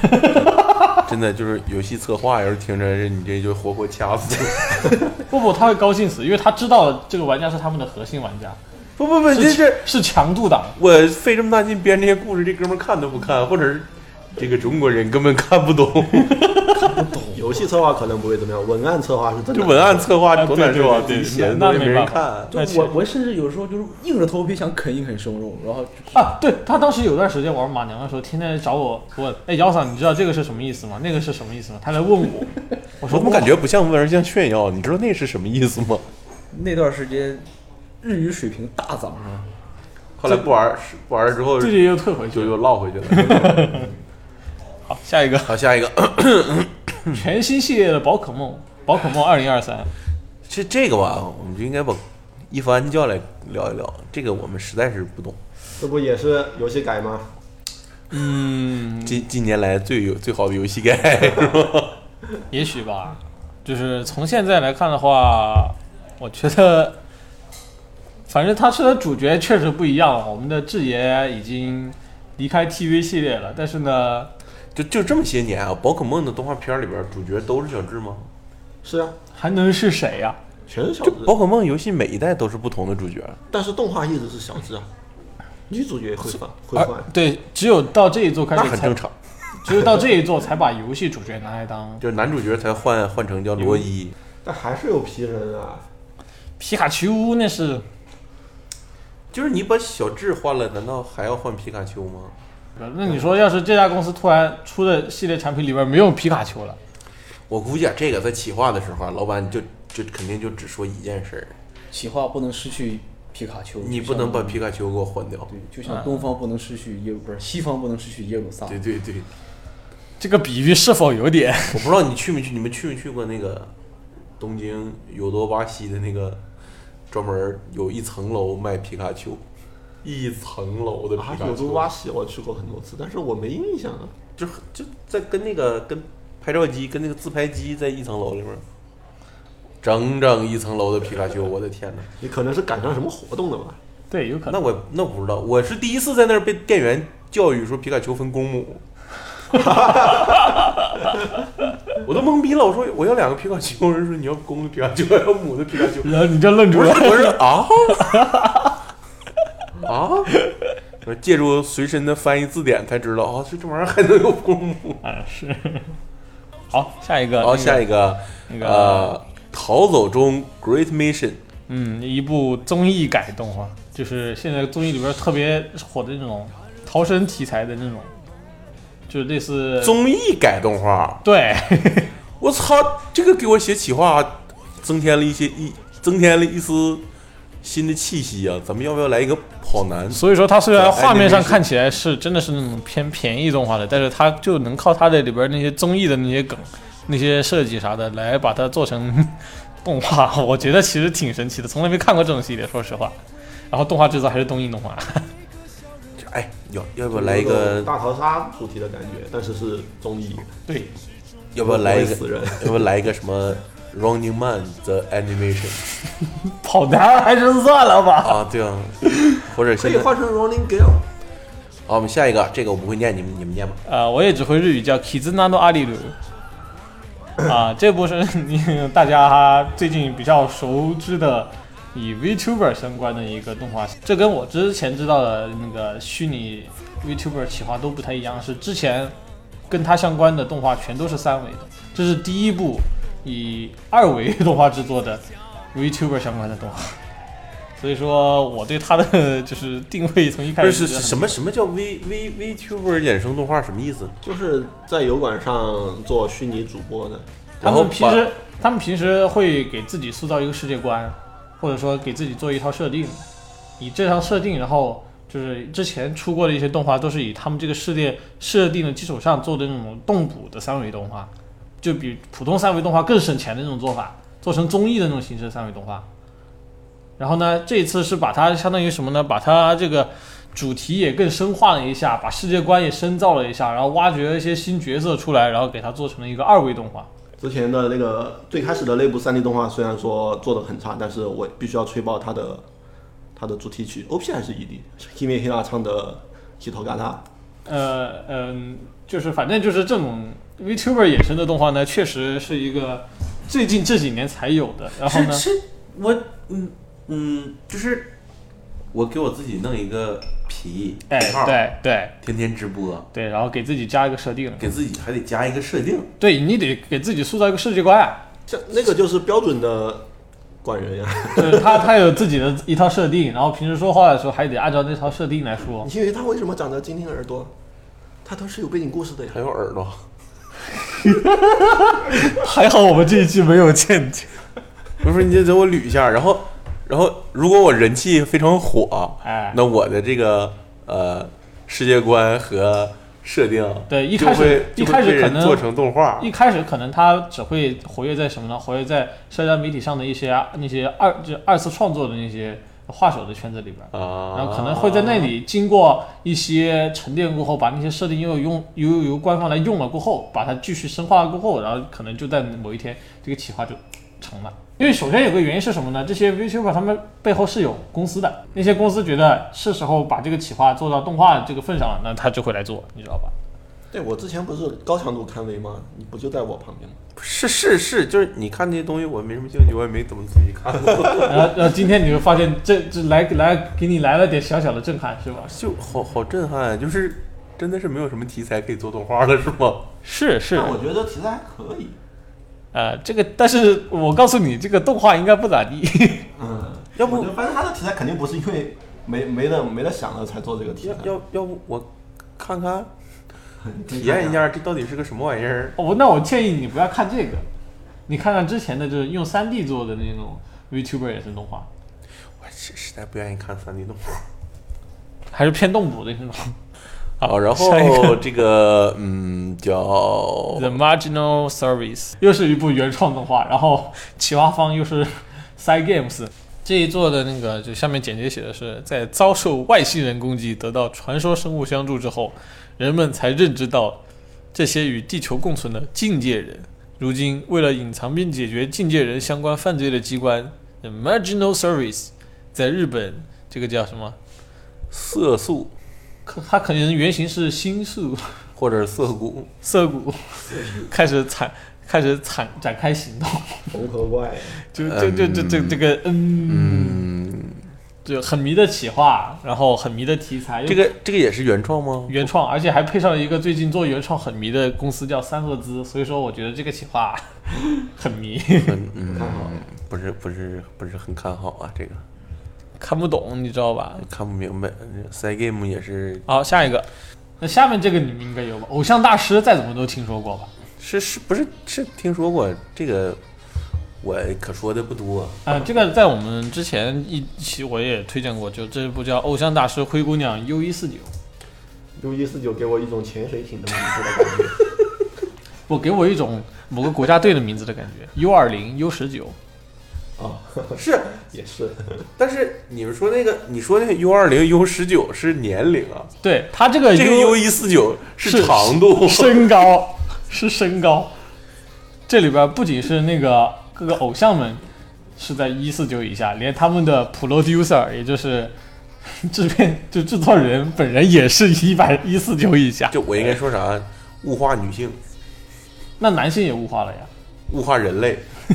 真的就是游戏策划，要是听着你这就活活掐死了。不不，他会高兴死，因为他知道这个玩家是他们的核心玩家，不不不，这是这是强度党。我费这么大劲编这些故事，这哥们儿看都不看，或者是这个中国人根本看不懂。游戏策划可能不会怎么样，文案策划是真的。就文案策划多难受啊，对对对自己写的没人看。就我我甚至有时候就是硬着头皮想啃一啃生肉，然后啊，对他当时有段时间玩马娘的时候，天天找我问，哎，姚嫂，你知道这个是什么意思吗？那个是什么意思吗？他来问我，我 我说怎么感觉不像问，而像炫耀？你知道那是什么意思吗？那段时间日语水平大涨啊。后来不玩不玩了之后自己又退回去了。就又落回去了。好，下一个好，下一个，全新系列的宝可梦，宝可梦二零二三，这这个吧，我们就应该把一凡叫来聊一聊。这个我们实在是不懂。这不也是游戏改吗？嗯，近近年来最有最好的游戏改是吧？也许吧，就是从现在来看的话，我觉得，反正他是的主角确实不一样。我们的智爷已经离开 TV 系列了，但是呢，就就这么些年啊，宝可梦的动画片里边主角都是小智吗？是啊，还能是谁呀、全是小智，就宝可梦游戏每一代都是不同的主角。但是动画一直是小智啊，女主角也会换，会而换。对，只有到这一座开始很正，常，只有到这一座才把游戏主角拿来当 就是男主角才换换成叫罗伊。但还是有皮人啊，皮卡丘，那是就是你把小智换了，难道还要换皮卡丘吗？那你说，要是这家公司突然出的系列产品里边没有皮卡丘了，我估计啊，这个在企划的时候啊，老板就就肯定就只说一件事儿，企划不能失去皮卡丘，你不能把皮卡丘给我换掉。对，就像东方不能失去耶鲁，不是西方不能失去耶鲁萨。对对对，这个比喻是否有点？我不知道你去没去，你们去没去过那个东京有多巴西的那个专门有一层楼卖皮卡丘，一层楼的皮啊，卡丘，有个挖西我去过很多次，但是我没印象啊。就就在跟那个跟拍照机跟那个自拍机在一层楼里面，整整一层楼的皮卡丘，我的天哪！你可能是赶上什么活动了吧？对，有可能。那我那我不知道，我是第一次在那儿被店员教育说皮卡丘分公母。我都懵逼了。我说我要两个皮卡丘，人说你要公的皮卡丘，还要母的皮卡丘。然后你就愣住了。我说啊啊！我借助随身的翻译字典才知道，哦，这这玩意儿还能有公母。啊，是。好，下一个。好，下一个个那个呃，逃走中 Great Mission，嗯，一部综艺改动画，就是现在综艺里边特别火的那种逃生题材的那种，就是类似综艺改动画。对，我操，这个给我写企划增添了一些一增添了一丝新的气息啊！咱们要不要来一个跑男？所以说它虽然画面上看起来是真的是那种偏便宜动画的，但是它就能靠它的里边那些综艺的那些梗、那些设计啥的来把它做成动画，我觉得其实挺神奇的，从来没看过这种系列，说实话。然后动画制作还是东映动画，哎，要要不要来一个？大逃杀主题的感觉，但是是综艺，对，要不要来一个？死人？要不要来一个什么 Running Man the animation 跑男还是算了吧。啊？对啊，或者可以换成 Running Girl。好，我们下一个，这个我不会念，你们你们念吧。呃，我也只会日语，叫《Kizuna no Ariru》。啊，这部是你大家最近比较熟知的以 VTuber 相关的一个动画，这跟我之前知道的那个虚拟 VTuber 企划都不太一样，是之前跟它相关的动画全都是三维的，这是第一部以二维动画制作的 VTuber 相关的动画。所以说，我对它的就是定位从一开始就是什么什么叫 V V VTuber 衍生动画？什么意思？就是在油管上做虚拟主播的，他然后把们平时他们平时会给自己塑造一个世界观，或者说给自己做一套设定，以这套设定，然后就是之前出过的一些动画都是以他们这个世界设定的基础上做的那种动捕的三维动画，就比普通三维动画更省钱的那种做法，做成综艺的那种形式的三维动画。然后呢，这一次是把它相当于什么呢？把它这个主题也更深化了一下，把世界观也深造了一下，然后挖掘了一些新角色出来，然后给它做成了一个二维动画。之前的那个最开始的那部三 D 动画虽然说做的很差，但是我必须要吹爆它的它的主题曲 OP 还是 ED，是 Kimi Hira 唱的 Hitogata。呃嗯，就是反正就是这种 VTuber 衍生的动画呢，确实是一个最近这几年才有的。然后呢，是是，我嗯嗯，就是我给我自己弄一个皮哎号，，对对天天直播，对，然后给自己加一个设定，给自己还得加一个设定。对你得给自己塑造一个世界观啊，像那个就是标准的管人呀，就是他他有自己的一套设定，然后平时说话的时候还得按照那套设定来说。你以为他为什么长着精灵耳朵？他都是有背景故事的呀。还有耳朵，还好我们这一期没有见解。不是你就给我捋一下，然后然后如果我人气非常火，哎，那我的这个呃世界观和设定对一开始一开始可能做成动画，一开始可能他只会活跃在什么呢？活跃在社交媒体上的一些啊那些二就二次创作的那些画手的圈子里边。啊，然后可能会在那里经过一些沉淀过后，把那些设定又用由由官方来用了过后，把它继续深化了过后，然后可能就在某一天这个企划就成了。因为首先有个原因是什么呢？这些 VTuber 他们背后是有公司的，那些公司觉得是时候把这个企划做到动画这个份上了，那他就会来做，你知道吧？对我之前不是高强度看 V 吗？你不就在我旁边吗？是是是，就是你看那些东西我没什么兴趣，我也没怎么仔细看过，然后，然后今天你会发现这这来来给你来了点小小的震撼，是吧？就好好震撼，就是真的是没有什么题材可以做动画了，是吗？是 是，但我觉得题材还可以。呃，这个，但是我告诉你，这个动画应该不咋地。嗯，要不反正他的题材肯定不是因为没没得没得想了才做这个题材。要要不我看看 体验一下这到底是个什么玩意儿？哦，那我建议你不要看这个，你看看之前的，就是用三 D 做的那种 VTuber 也是动画，我实实在不愿意看三 D 动画。还是偏动捕的那种。好，然后这个嗯叫 The Marginal Service 又是一部原创动画，然后企划方又是 Side Games。这一座的那个就下面简介写的是，在遭受外星人攻击、得到传说生物相助之后，人们才认知到这些与地球共存的境界人。如今，为了隐藏并解决境界人相关犯罪的机关 The Marginal Service，在日本这个叫什么？色素可它可能原型是新宿。或者是涩谷，涩谷开始采开始展展开行动，缝合怪，就就就就这这个嗯，嗯，就很迷的企划，然后很迷的题材，这个这个也是原创吗？原创，而且还配上一个最近做原创很迷的公司叫三赫兹，所以说我觉得这个企划很迷，很嗯看好，不是不是不是很看好啊，这个看不懂，你知道吧？看不明白。赛 game 也是好，下一个，那下面这个你们应该有吧？偶像大师再怎么都听说过吧？是是不是是听说过这个？我可说的不多。啊，这个在我们之前一期我也推荐过，就这部叫《偶像大师灰姑娘 U 一四九》，U 一四九给我一种潜水艇的名字的感觉。不给我一种某个国家队的名字的感觉，U 二零 U 十九。啊，是，也是，但是你们说那个，你说那个 U 二零 U 十九是年龄啊，对它这个这个 U U 一四九是长度。身高是身高，这里边不仅是那个各个偶像们是在一四九以下，连他们的 producer 也就是 制片就制作人本人也是一百一四九以下，就我应该说啥？物化女性，那男性也物化了呀。物化人类。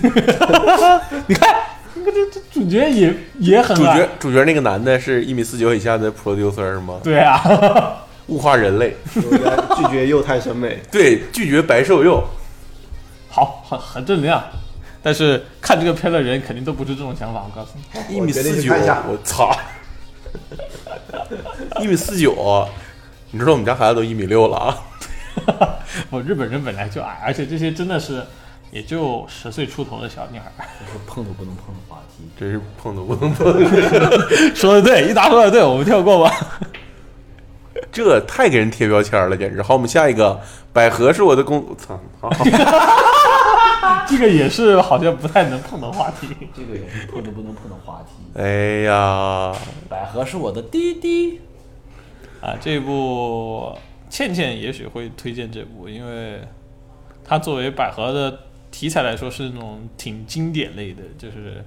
你看，那个这这主角也也很主角主角那个男的是一米四九以下的 producer 是吗？对啊，物化人类，拒绝幼态审美。对，拒绝白瘦幼。好，很很正能量。但是看这个片的人肯定都不是这种想法，我告诉你。一米四九，我操！一米四九，你知道我们家孩子都一米六了啊？我日本人本来就矮，而且这些真的是也就十岁出头的小女孩。这是碰都不能碰的话题。真是碰都不能碰，说的对，一达说的对，我们跳过吧。这太给人贴标签了，简直。好，我们下一个，百合是我的公，操！好好 这个也是好像不太能碰的话题。这个也是碰都不能碰的话题。哎呀，百合是我的弟弟，啊，这部倩倩也许会推荐这部，因为它作为百合的题材来说是那种挺经典类的，就是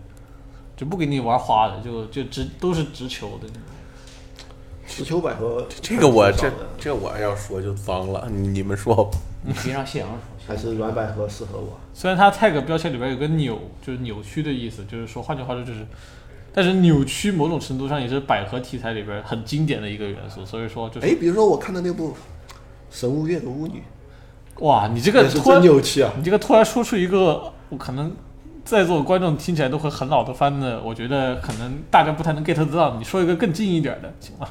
就不给你玩花的，就就直都是直球的那种。直球百合，这个我这这我要说就脏了，你你们说你别让谢阳说。还是软百合适合我。虽然它 tag 标签里边有个扭，就是扭曲的意思，就是说换句话说就是，但是扭曲某种程度上也是百合题材里边很经典的一个元素，所以说就是哎，比如说我看的那部《神无月的巫女哇，你这》，个突然扭曲啊！你这个突然说出一个，我可能在座的观众听起来都会很老的番的，我觉得可能大家不太能 get 得到。你说一个更近一点的，行吗？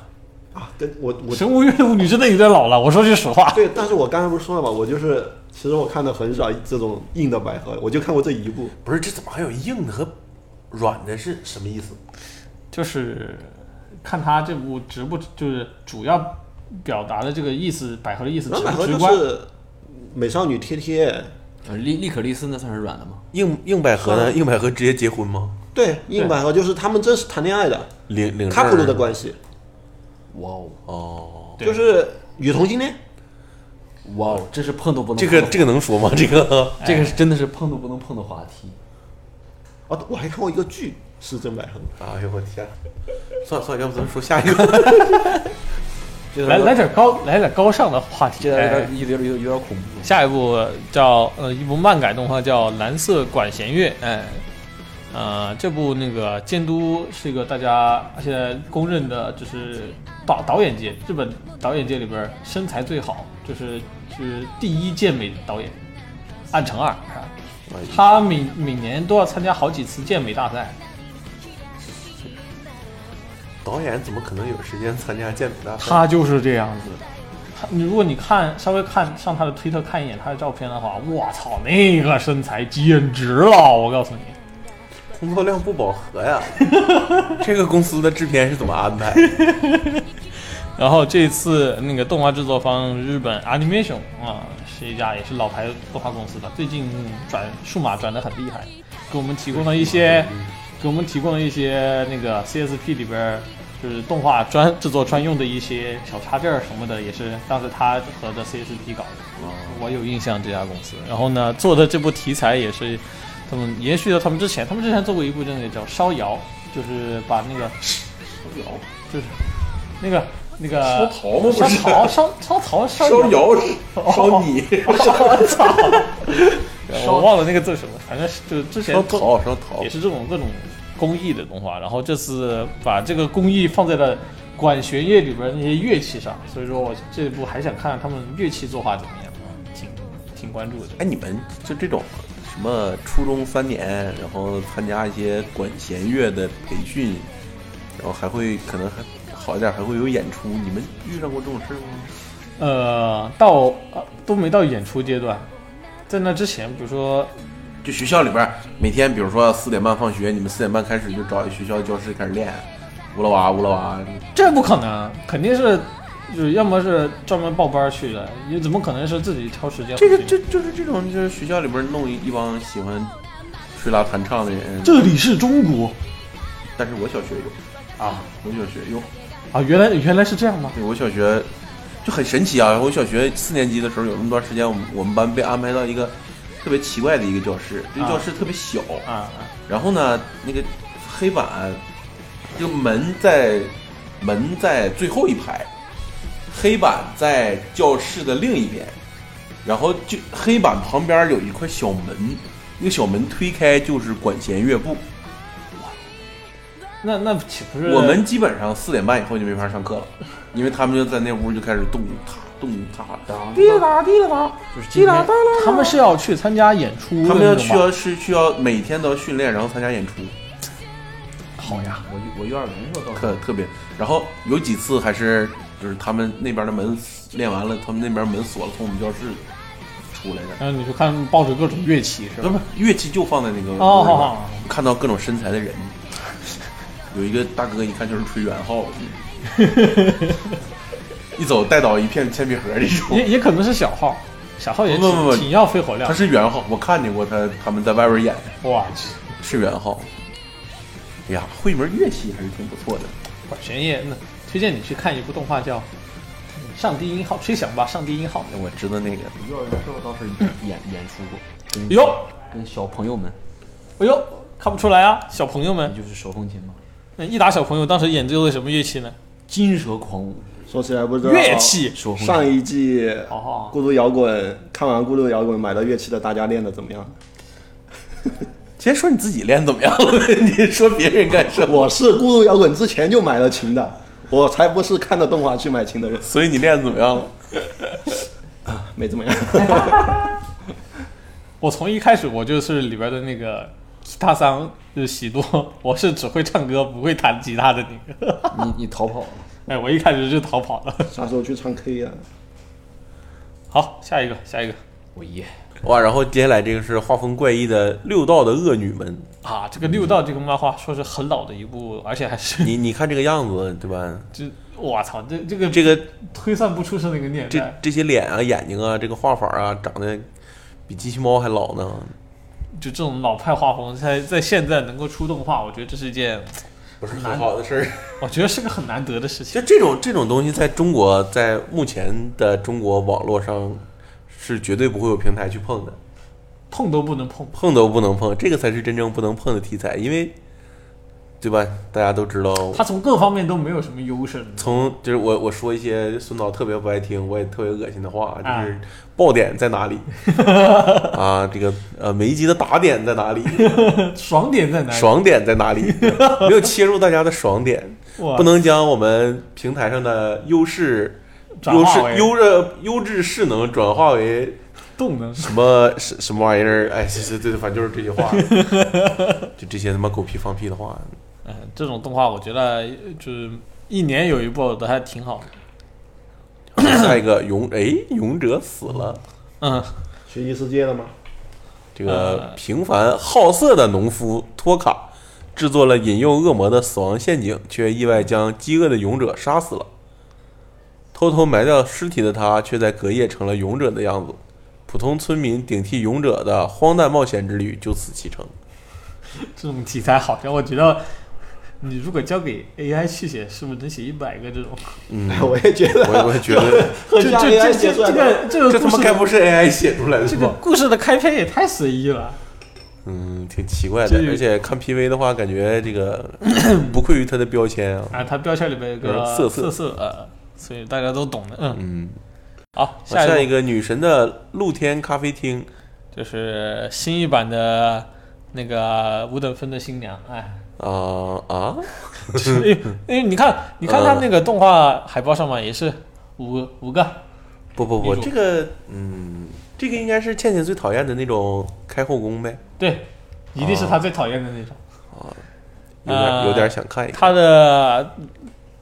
啊，跟我我神无月的舞女真的有点老了，我说句实话。对，但是我刚才不是说了吗？我就是其实我看的很少这种硬的百合，我就看过这一部。不是这怎么还有硬的和软的？是什么意思？就是看他这部值不就是主要表达的这个意思，百合的意思直软百合就不直观？是美少女贴贴，呃，利利可利斯那算是软的吗？硬硬百合呢？硬百合直接结婚吗？对，硬百合就是他们真是谈恋爱的领领证 couple 的关系，哇哦，就是女同性恋。哇哦，这是碰都不能这碰这个这个能说吗？这个这个是真的是碰都不能碰的话题。啊，我还看过一个剧是真百合，哎呦我天！算了算了，要不咱们说下一个？来来点高来点高尚的话题。有点有点有点恐怖。下一部叫呃一部漫改动画叫《蓝色管弦乐》，哎，呃，这部那个监督是一个大家现在公认的，就是导导演界日本导演界里边身材最好，就是是第一健美导演岸诚二，他每每年都要参加好几次健美大赛，导演怎么可能有时间参加健美大赛？他就是这样子。他你如果你看稍微看上他的推特看一眼他的照片的话，我操，那个身材简直了！我告诉你。工作量不饱和呀。这个公司的制片是怎么安排？然后这次那个动画制作方日本 Animation 啊，是一家也是老牌动画公司的，最近转数码转的很厉害，给我们提供了一些，给我们提供了一些那个 CSP 里边就是动画专制作专用的一些小插件什么的，也是当时他和的 CSP 搞的。我有印象这家公司。然后呢，做的这部题材也是他们延续了他们之前，他们之前做过一部那个叫《烧窑》，就是把那个烧窑，就是那个那个烧陶吗不是烧陶烧烧陶烧烧窑。窑是烧你，我忘了那个字什么，反正是就是之前烧做陶烧陶也，是这种各种工艺的动画，然后这次把这个工艺放在了管弦乐里边那些乐器上，所以说我这一部还想看看他们乐器作画怎么样，挺挺关注的。哎，你们就这种什么初中三年，然后参加一些管弦乐的培训，然后还会可能还好一点，还会有演出，你们遇上过这种事吗？呃，到呃都没到演出阶段，在那之前，比如说就学校里边每天，比如说四点半放学，你们四点半开始就找一学校教室开始练，乌拉哇乌拉哇，这不可能，肯定是就是要么是专门报班去的，你怎么可能是自己挑时间这个这就就是这种，就是学校里边弄一一帮喜欢吹拉弹唱的人。这里是中国但是我小学有啊我小学有，啊，原来原来是这样吗？对我小学就很神奇啊！我小学四年级的时候，有那么段时间，我们我们班被安排到一个特别奇怪的一个教室，这个教室特别小，啊啊然后呢，那个黑板，这个门在门在最后一排，黑板在教室的另一边，然后就黑板旁边有一块小门，那个小门推开就是管弦乐部。那那岂不是我们基本上四点半以后就没法上课了，因为他们就在那屋就开始动踏动踏，滴啦哒滴啦哒，就是今天他们是要去参加演出他们要需要是需要每天都要训练，然后参加演出。好呀，我我幼儿园时候倒是特特别。然后有几次还是就是他们那边的门练完了，他们那边门锁了，从我们教室出来的。然后你就看抱着各种乐器是吧？不是乐器就放在那个哦看到各种身材的人。有一个大哥一看就是吹圆号的，一走带倒一片铅笔盒这种。也也可能是小号，小号也不不不挺挺要肺活量他。是圆号，我看见过他他们在外边演我去，是圆号。哎呀，会一门乐器还是挺不错的。管弦乐，那推荐你去看一部动画叫《上帝音号》，吹响吧，上帝音号。我知道那个，幼儿园时候倒是演演出过，跟哟跟小朋友们，哎呦，看不出来啊，小朋友们也，就是手风琴嘛，那一打小朋友当时演奏的什么乐器呢？金蛇狂舞，说起来不知道乐器。上一季孤独摇滚看完孤独摇滚买了乐器的大家练的怎么样？先说你自己练怎么样了？你说别人干什么？我是孤独摇滚之前就买了琴的，我才不是看着动画去买琴的人，所以你练的怎么样了？啊 没怎么样。我从一开始我就是里边的那个吉他桑，就是喜多，我是只会唱歌不会弹吉他的那个。你你逃跑了，哎，我一开始就逃跑了。啥时候去唱 K 呀、好，下一个，下一个我耶，哇，然后接下来这个是画风怪异的六道的恶女们，啊，这个六道这个漫画说是很老的一部，而且还是你你看这个样子，对吧？这，我操，这这个这个推算不出是哪个年这。这些脸啊、眼睛啊，这个画法啊，长得比机器猫还老呢。就这种老派画风，在在现在能够出动画，我觉得这是一件，不是很好的事儿。我觉得是个很难得的事情。就这种这种东西，在中国，在目前的中国网络上，是绝对不会有平台去碰的，碰都不能碰。碰都不能碰，这个才是真正不能碰的题材，因为，对吧？大家都知道，他从各方面都没有什么优势。从就是我我说一些孙导特别不爱听，我也特别恶心的话，就啊是爆点在哪里 啊？这个呃每一集的打点在哪里？爽点在哪里？爽点在哪里？没有切入大家的爽点，不能将我们平台上的优势、优势、优质、优质势能转化为动能。什么什什么玩意儿？哎，对对对，反正就是这些话，就这些他妈狗屁放屁的话。嗯，这种动画我觉得就是一年有一部都还挺好的。下一个勇哎，勇者死了。嗯，学异世界了吗？这个呃平凡好色的农夫托卡制作了引诱恶魔的死亡陷阱，却意外将饥饿的勇者杀死了。偷偷埋掉尸体的他，却在隔夜成了勇者的样子。普通村民顶替勇者的荒诞冒险之旅就此启程。这种题材好像我觉得，你如果交给 AI 去写，是不是能写一百个这种？嗯，我也觉得我我也觉得 这这这这。这个这个这他故事的妈该不是 AI 写出来的这个？故事的开篇也太随意了。嗯，挺奇怪的。而且看 PV 的话，感觉这个 不愧于它的标签啊。啊，它标签里边有个色色色色呃，所以大家都懂的。嗯，嗯，好，下一一个女神的露天咖啡厅，就是新一版的那个五等分的新娘，哎，啊？啊，因为因为你看，你看他那个动画海报上嘛也是五个五个，不不不，这个嗯，这个应该是倩倩最讨厌的那种开后宫呗，对，一定是他最讨厌的那种。啊有点呃有点想看一看。他的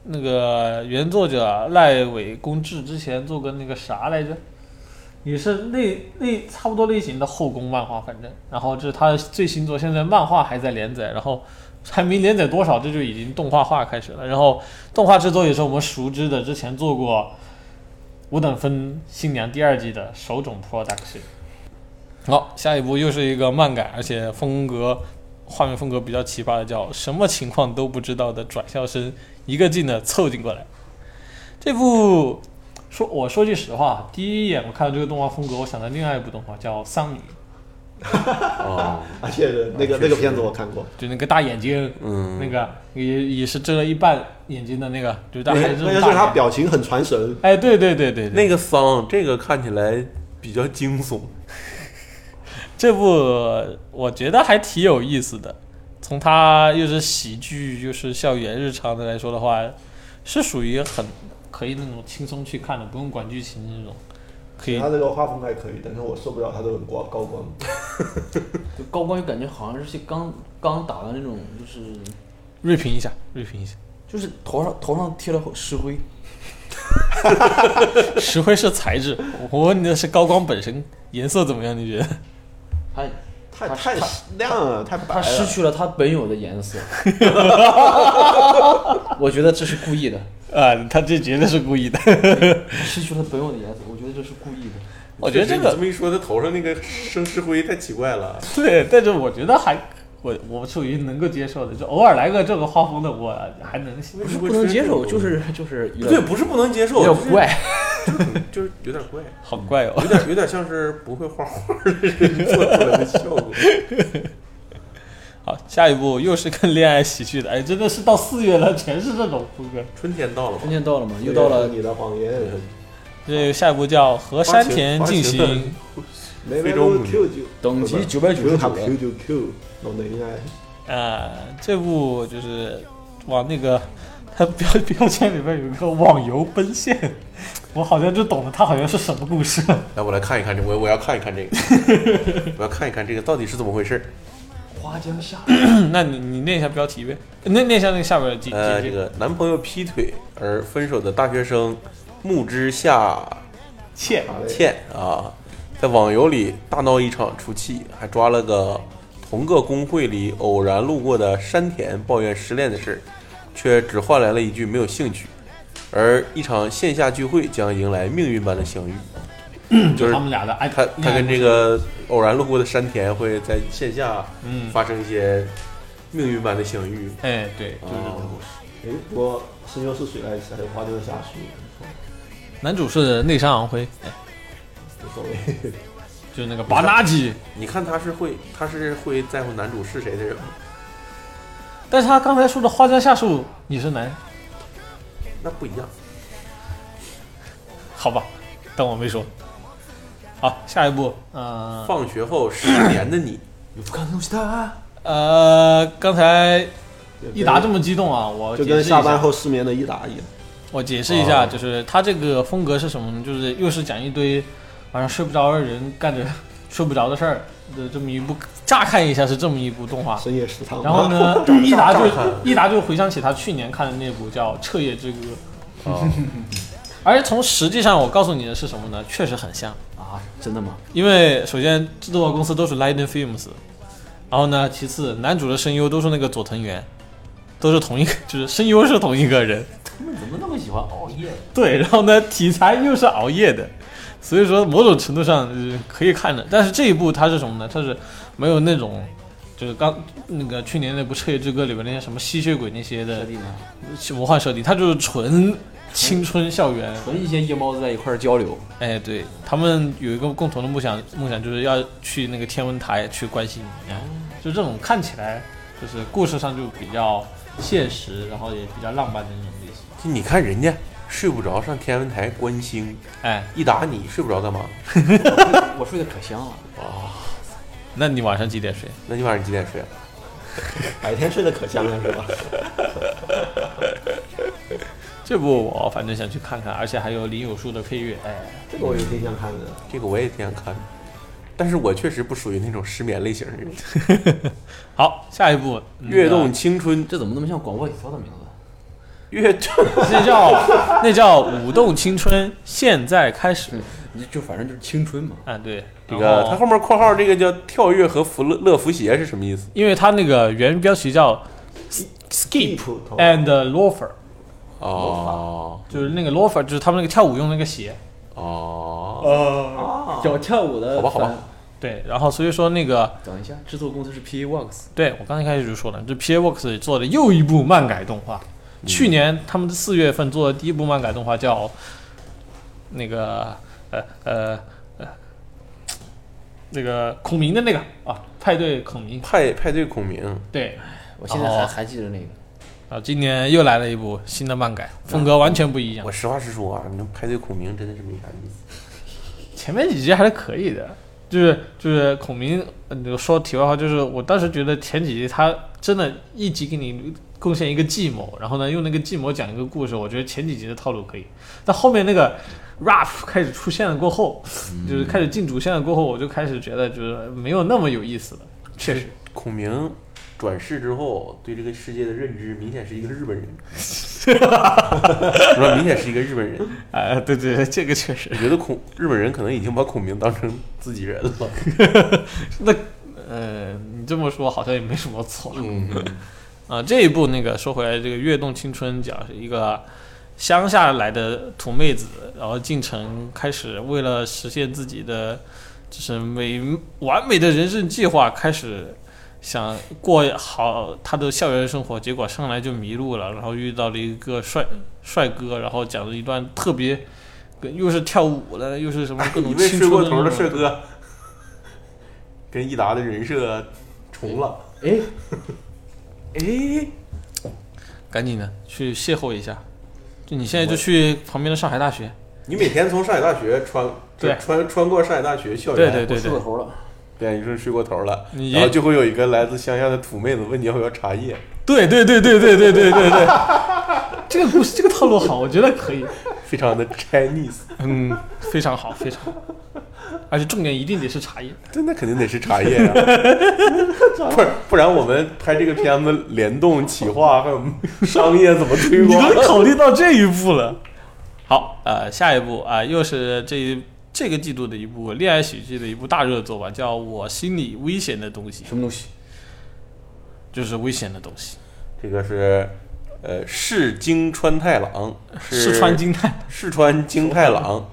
那个原作者赖尾公治之前做过那个啥来着，也是类类差不多类型的后宫漫画，反正，然后这是他的最新作，现在漫画还在连载，然后还没连载多少，这就已经动画化开始了。然后动画制作也是我们熟知的，之前做过《五等分新娘》第二季的手冢 Production。好，下一部又是一个漫改，而且风格画面风格比较奇葩的，叫什么情况都不知道的转校生一个劲的凑近过来。这部说我说句实话，第一眼我看到这个动画风格，我想到另外一部动画叫《桑尼》，哦，而且那个那个片子我看过，就那个大眼睛，嗯，那个也也是遮了一半眼睛的那个，就大那他还是这那个是他。表情很传神，哎，对对对对对，那个丧，这个看起来比较惊悚。这部我觉得还挺有意思的，从它又是喜剧又是校园日常的来说的话，是属于很可以那种轻松去看的，不用管剧情那种，可以他这个画风还可以，但是我受不了他这个高高光。就高光就感觉好像是些刚刚打的那种，就是锐评一下，锐评一下。就是头上头上贴了石灰，石灰是材质，我问你的是高光本身颜色怎么样？你觉得？它它太太亮了，太白它了。失去了它本有的颜色。我觉得这是故意的，啊，他这绝对是故意的。失去了本有的颜色，我觉得这是故意的。我觉得这个这么一说，他头上那个生石灰太奇怪了。对，但是我觉得还我我属于能够接受的，就偶尔来个这个画风的，我还能。不是不能接受，就是就是对，不是不能接受，有点怪。就是有点怪，好怪哦。有点有点像是不会画画的人做出来的效果。好，下一步又是跟恋爱喜剧的，哎，真的是到四月了，全是这种风格。春天到了吧春？天到了嘛，又到了你的谎言。这下一步叫《和山田进行》，非洲母女 Q 等级九百九十九。Q 九 Q，弄得应该。呃，这部就是往那个它标标签里面有一个网游奔现，我好像就懂了，它好像是什么故事。来，我来看一看这，我我要看一看这个，我要看一看这个到底是怎么回事。花江夏 那你你念一下标题呗，念念一下那个下边的简呃，这个男朋友劈腿而分手的大学生木之下茜茜啊，在网游里大闹一场出气，还抓了个同个工会里偶然路过的山田抱怨失恋的事，却只换来了一句没有兴趣。而一场线下聚会将迎来命运般的相遇，就是他们俩的爱，他他跟这个偶然路过的山田会在线下嗯，发生一些命运般的相遇。哎，对，就是这种哦故事。哎，不过声优是水来着？还有花江夏树，男主是内山昂辉，哎，无所谓。就是那个巴纳基，你看他是会他是会在乎男主是谁的人吗？但是他刚才说的花江夏树，你是男，那不一样。好吧，当我没说。好，下一步，呃，放学后失眠的你，呃，刚才益达这么激动啊，我就跟下班，后失眠的一达一样。我解释一下，哦就是他这个风格是什么呢？就是又是讲一堆晚上睡不着的人干着睡不着的事儿的这么一部，乍看一下是这么一部动画。深夜食堂。然后？呢，益达就乍看益达就回想起他去年看的那部叫《彻夜之歌》，啊，而从实际上我告诉你的是什么呢？确实很像。啊，真的吗？因为首先制作公司都是 Lightning Films，然后呢，其次男主的声优都是那个佐藤源，都是同一个，就是声优是同一个人。他们怎么那么喜欢熬夜？对，然后呢，题材又是熬夜的，所以说某种程度上、是、可以看的。但是这一部它是什么呢？它是没有那种，就是刚那个去年那部《彻夜之歌》里边那些什么吸血鬼那些的？魔幻设定，它就是纯青春校园。纯一些夜猫子在一块儿交流，哎，对他们有一个共同的梦想，梦想就是要去那个天文台去关心你，哎就这种看起来就是故事上就比较现实，然后也比较浪漫的那种类型。就你看人家睡不着上天文台观星，哎，一打你睡不着干嘛？我睡得可香了。哦 那你晚上几点睡？那你晚上几点睡啊？白天睡得可香了是吧？这部我反正想去看看，而且还有林有树的配乐，哎，这个我也挺想看的。这个我也挺想看的，但是我确实不属于那种失眠类型的人。好，下一步跃动青春，这怎么那么像广播体操的名字？跃动，那叫那叫舞动青春，现在开始。你就反正就是青春嘛。啊，对，这个它后面括号这个叫跳跃和福乐乐福鞋是什么意思？因为它那个原标题叫 Skip and Loafer，哦就是那个 Loafer，就是他们那个跳舞用那个鞋。哦，叫跳舞的。好吧好吧。对，然后所以说那个，等一下，制作公司是 PA Works。对我刚才开始就说了，这 PA Works 做的又一部漫改动画。去年他们四月份做的第一部漫改动画叫那个呃呃呃那个孔明的那个啊，派对孔明。派派对孔明，对，我现在还哦还记得那个。啊，今年又来了一部新的漫改，风格完全不一样我。实话实说啊，你派对孔明真的是没啥意思。前面几集还是可以的，就是就是孔明，你，说题外话，就是我当时觉得前几集他真的一集给你贡献一个计谋，然后呢用那个计谋讲一个故事，我觉得前几集的套路可以，但后面那个 rap 开始出现了过后，就是开始进主线了过后，我就开始觉得就是没有那么有意思了，确实。孔明转世之后，对这个世界的认知明显是一个日本人，是吧？明显是一个日本人。哎，对对对，这个确实我。觉得孔日本人可能已经把孔明当成自己人了。那呃，你这么说好像也没什么错。嗯，啊，这一部那个说回来，这个《跃动青春》讲是一个乡下来的土妹子，然后进城开始为了实现自己的就是美完美的人生计划，开始想过好他的校园生活，结果上来就迷路了，然后遇到了一个帅帅哥，然后讲了一段特别。跟又是跳舞的，又是什么各种一位青睡过头的帅哥，跟益达的人设重了。哎，哎，赶紧的去邂逅一下。就你现在就去旁边的上海大学，你每天从上海大学穿，对穿穿过上海大学校园，对对对对睡过，头了。对，你说睡过头了，然后就会有一个来自乡下的土妹子问你要不要茶叶，对对对对对对对对对，这个故事这个套路好，我觉得可以，非常的 Chinese，嗯，非常好，非常好，而且重点一定得是茶叶。对，那肯定得是茶叶呀、不是，不然我们拍这个片子联动企划还有商业怎么推你广？都考虑到这一步了。好，呃，下一步啊、又是这一这个季度的一部恋爱喜剧的一部大热作吧，叫《我心里危险的东西》，什么东西？就是危险的东西，这个是呃市京川太郎，是是川金太。四川京太郎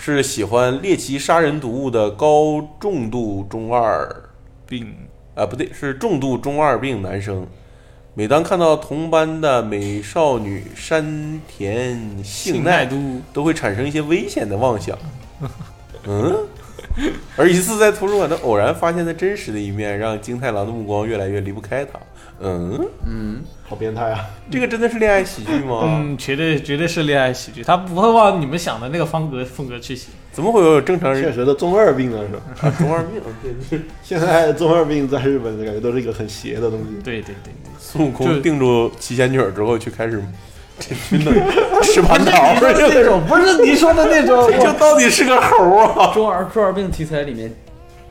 是喜欢猎奇杀人毒物的高重度中二病啊，不对，是重度中二病男生。每当看到同班的美少女山田杏奈，都都会产生一些危险的妄想。嗯，而一次在图书馆的偶然发现的真实的一面，让金太郎的目光越来越离不开他。嗯，嗯，好变态啊！这个真的是恋爱喜剧吗？嗯，绝对绝对是恋爱喜剧，他不会往你们想的那个方格风格去写。怎么会有正常人确实的中二病啊是吧？啊中二病？对对，现在中二病在日本感觉都是一个很邪的东西。对对对对，孙悟就空定住七仙女儿之后，去开始这真的吃蟠桃儿，那种不是你说的那种这就到底是个猴啊！中二中二病题材里面，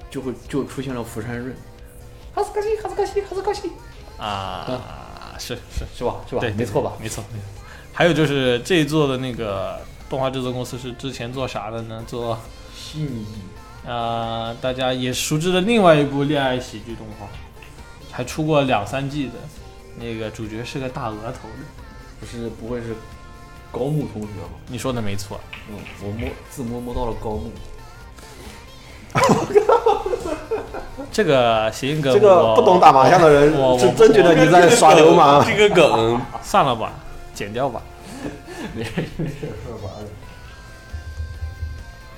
就会就出现了福山润，哈斯卡西哈斯卡西哈斯卡西，啊，是是，是吧？是吧？对，没错吧？没错没错。还有就是这一座的那个动画制作公司是之前做啥的呢？做细腻呃大家也熟知的另外一部恋爱喜剧动画，还出过两三季的，那个主角是个大额头的。不是不会是高木同学吗？你说的没错，嗯，我摸自摸摸到了高木，这个谐音梗这个不懂打麻将的人我我是真觉得你在耍流氓。这个梗算了吧，剪掉吧。没事没事，说玩儿。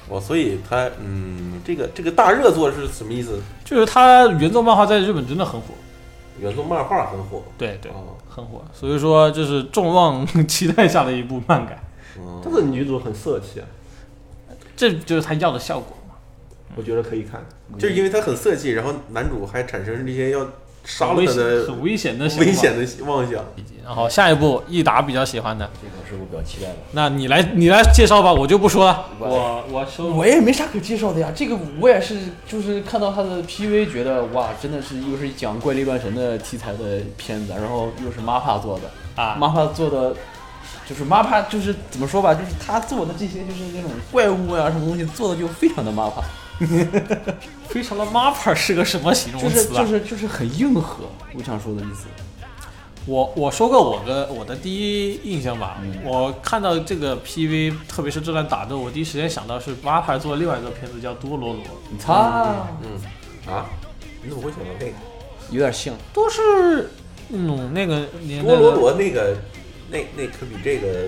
我所以他嗯，这个这个大热作是什么意思？就是他原作漫画在日本真的很火，原作漫画很火，对对，哦，很火。所以说这是众望 期待下的一部漫改。这个女主很色气啊，这就是他要的效果嘛。我觉得可以看。就是因为她很色气，然后男主还产生这些要杀了危险他的很危险的危险的妄想。然后下一步益达比较喜欢的，这个是我比较期待的。那你来你来介绍吧，我就不说了。我我收我也没啥可介绍的呀，这个我也是，就是看到他的 PV，觉得哇，真的是又是讲怪力乱神的题材的片子，然后又是 MAPPA 做的啊，MAPPA 做的就是 MAPPA 就是怎么说吧，就是他做的这些就是那种怪物呀、什么东西做的就非常的 MAPPA，非常的 MAPPA 是个什么形容就是词啊？就是就是很硬核，我想说的意思。我我说个我的我的第一印象吧，我看到这个 PV，特别是这段打斗，我第一时间想到是 MAPPA 做另外一个片子叫多罗罗，你擦，嗯。啊，你怎么会想到那个？有点像，都是那种那个年代多罗的罗那个，那那可比这个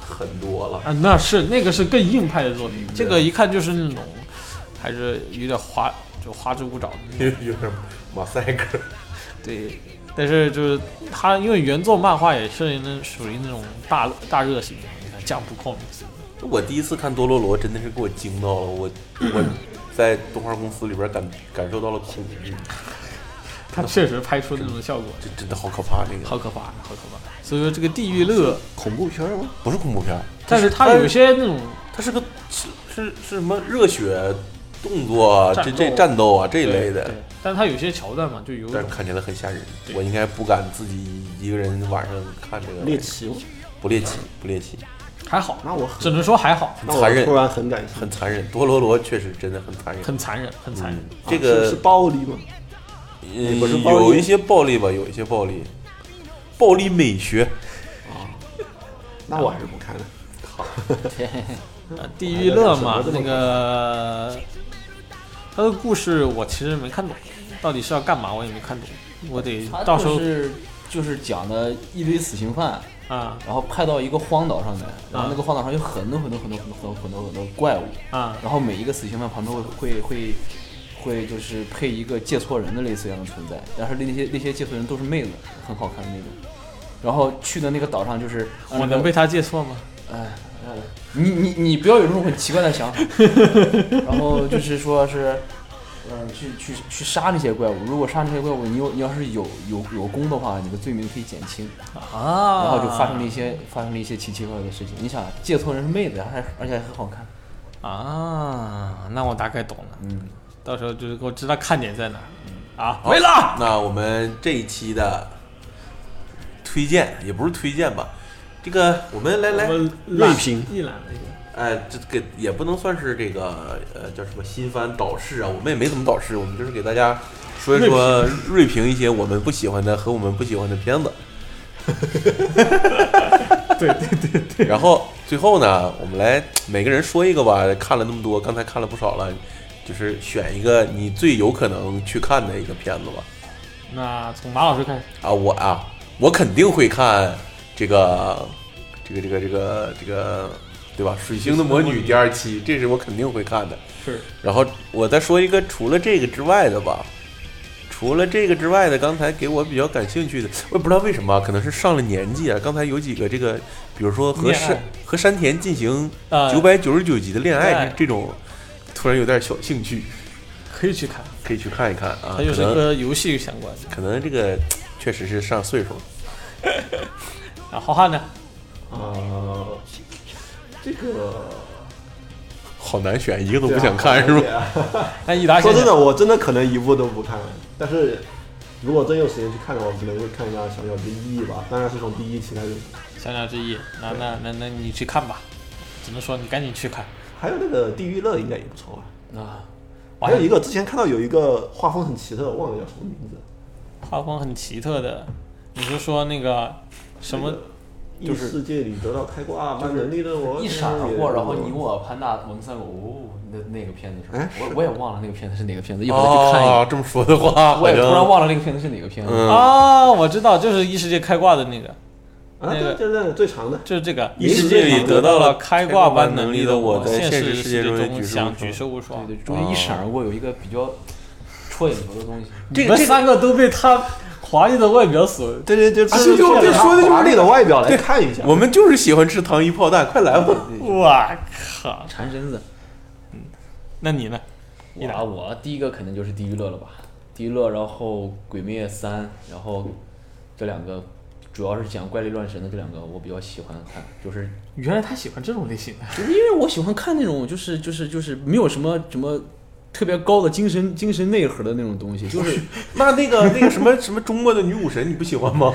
很多了。啊，那是那个是更硬派的作品，这个一看就是那种还是有点花就花枝舞爪的。有点马赛克。对，但是就是他因为原作漫画也是那属于那种大大热型的，你看 Jump Comics，我第一次看多罗罗，真的是给我惊到了。我我在动画公司里边感感受到了恐惧，他确实拍出那种效果，这真的好可怕。这个好可怕，好可怕。所以说这个地狱乐，恐怖片吗？不是恐怖片，但是它有一些那种它是个是是是什么热血动作啊，这这战斗啊这一类的对，，但它有些桥段嘛，就有一种但看起来很吓人。我应该不敢自己一个人晚上看这个。猎奇？不猎奇，不猎奇，还好，那我很只能说还好，那我很残忍突，然很感。很残忍。多罗罗确实真的很残忍。很残忍，很残忍。嗯，这啊是是暴力吗？呃不是有一些暴力吧，有一些暴力，暴力美学。啊那我还是不看了。好 地狱乐嘛那个他的故事我其实没看懂，到底是要干嘛我也没看懂，我得到时候就是就是讲的一堆死刑犯，啊然后派到一个荒岛上面，然后那个荒岛上有很多很多很多很多很多很多很多怪物，啊然后每一个死刑犯旁边会会会会就是配一个借错人的类似一样的存在，但是那些那些借错人都是妹子，很好看的那种。然后去的那个岛上就是，我能被他借错吗？哎，哎你你你不要有这种很奇怪的想法。然后就是说是，呃，去去去杀那些怪物。如果杀那些怪物，你有你要是有有有功的话，你的罪名可以减轻。啊然后就发生了一些发生了一些奇奇怪怪的事情。你想，借错人是妹子，还而且还很好看。啊，那我大概懂了，嗯，到时候就是我知道看点在哪儿啊。好没了，那我们这一期的推荐也不是推荐吧，这个我们来来，锐评一览了一下。哎，这个也不能算是这个呃叫什么新番导视啊，我们也没怎么导视，我们就是给大家说一说锐评一些我们不喜欢的和我们不喜欢的片子。对对对对，然后最后呢，我们来每个人说一个吧。看了那么多，刚才看了不少了，就是选一个你最有可能去看的一个片子吧。那从马老师开始，啊，我啊，我肯定会看这个，这个，这个，这个，这个，对吧？《水星的魔女》第二期，这是我肯定会看的。是然后我再说一个除了这个之外的吧，除了这个之外的，刚才给我比较感兴趣的，我也不知道为什么，可能是上了年纪啊。刚才有几个这个，比如说和山和山田进行呃九百九十九集的恋爱这种，突然有点小兴趣，可以去看，可以去看一看啊。它就是和游戏相关的。可能这个确实是上岁数了。啊，浩瀚呢？呃，这个好难选，一个都不想看是吧？吧？那益达说真的，我真的可能一部都不看，但是如果真有时间去看的话，我可能会看一下《小鸟之翼》吧，当然是从第一期开始。小鸟之翼，那那那那你去看吧，只能说你赶紧去看。还有那个《地狱乐》应该也不错吧？啊，还有一个之前看到有一个画风很奇特，忘了叫什么名字，画风很奇特的，你是说那个什么？异世界里得到开挂般能力的我，一闪而过，然后你我潘大我们三个，哦，那那个片子是？我我也忘了那个片子是哪个片子，一会儿再去看一哦，眼。这么说的话，我也突然忘了那个片子是哪个片子。嗯啊，我知道，就是异世界开挂的那个，啊，那个对对对，最长的。就是这个异世界里得到了开挂般能力的我，在现实世界中想举世无双。对对，中间一闪而过有一个比较 戳眼球的东西。你们三个都被他华丽的外表所，对对对，啊就就说的就是你的外表来看一下。我们就是喜欢吃糖衣炮弹，快来吧！哇靠！馋身子。嗯那你呢？你我我第一个肯定就是地狱乐了吧，地狱乐，然后鬼灭三，然后这两个主要是讲怪力乱神的这两个我比较喜欢看，就是原来他喜欢这种类型的。就是因为我喜欢看那种就是就是就是没有什么什么特别高的精神精神内核的那种东西，就是那那个 那个什么什么中国的女武神，你不喜欢吗？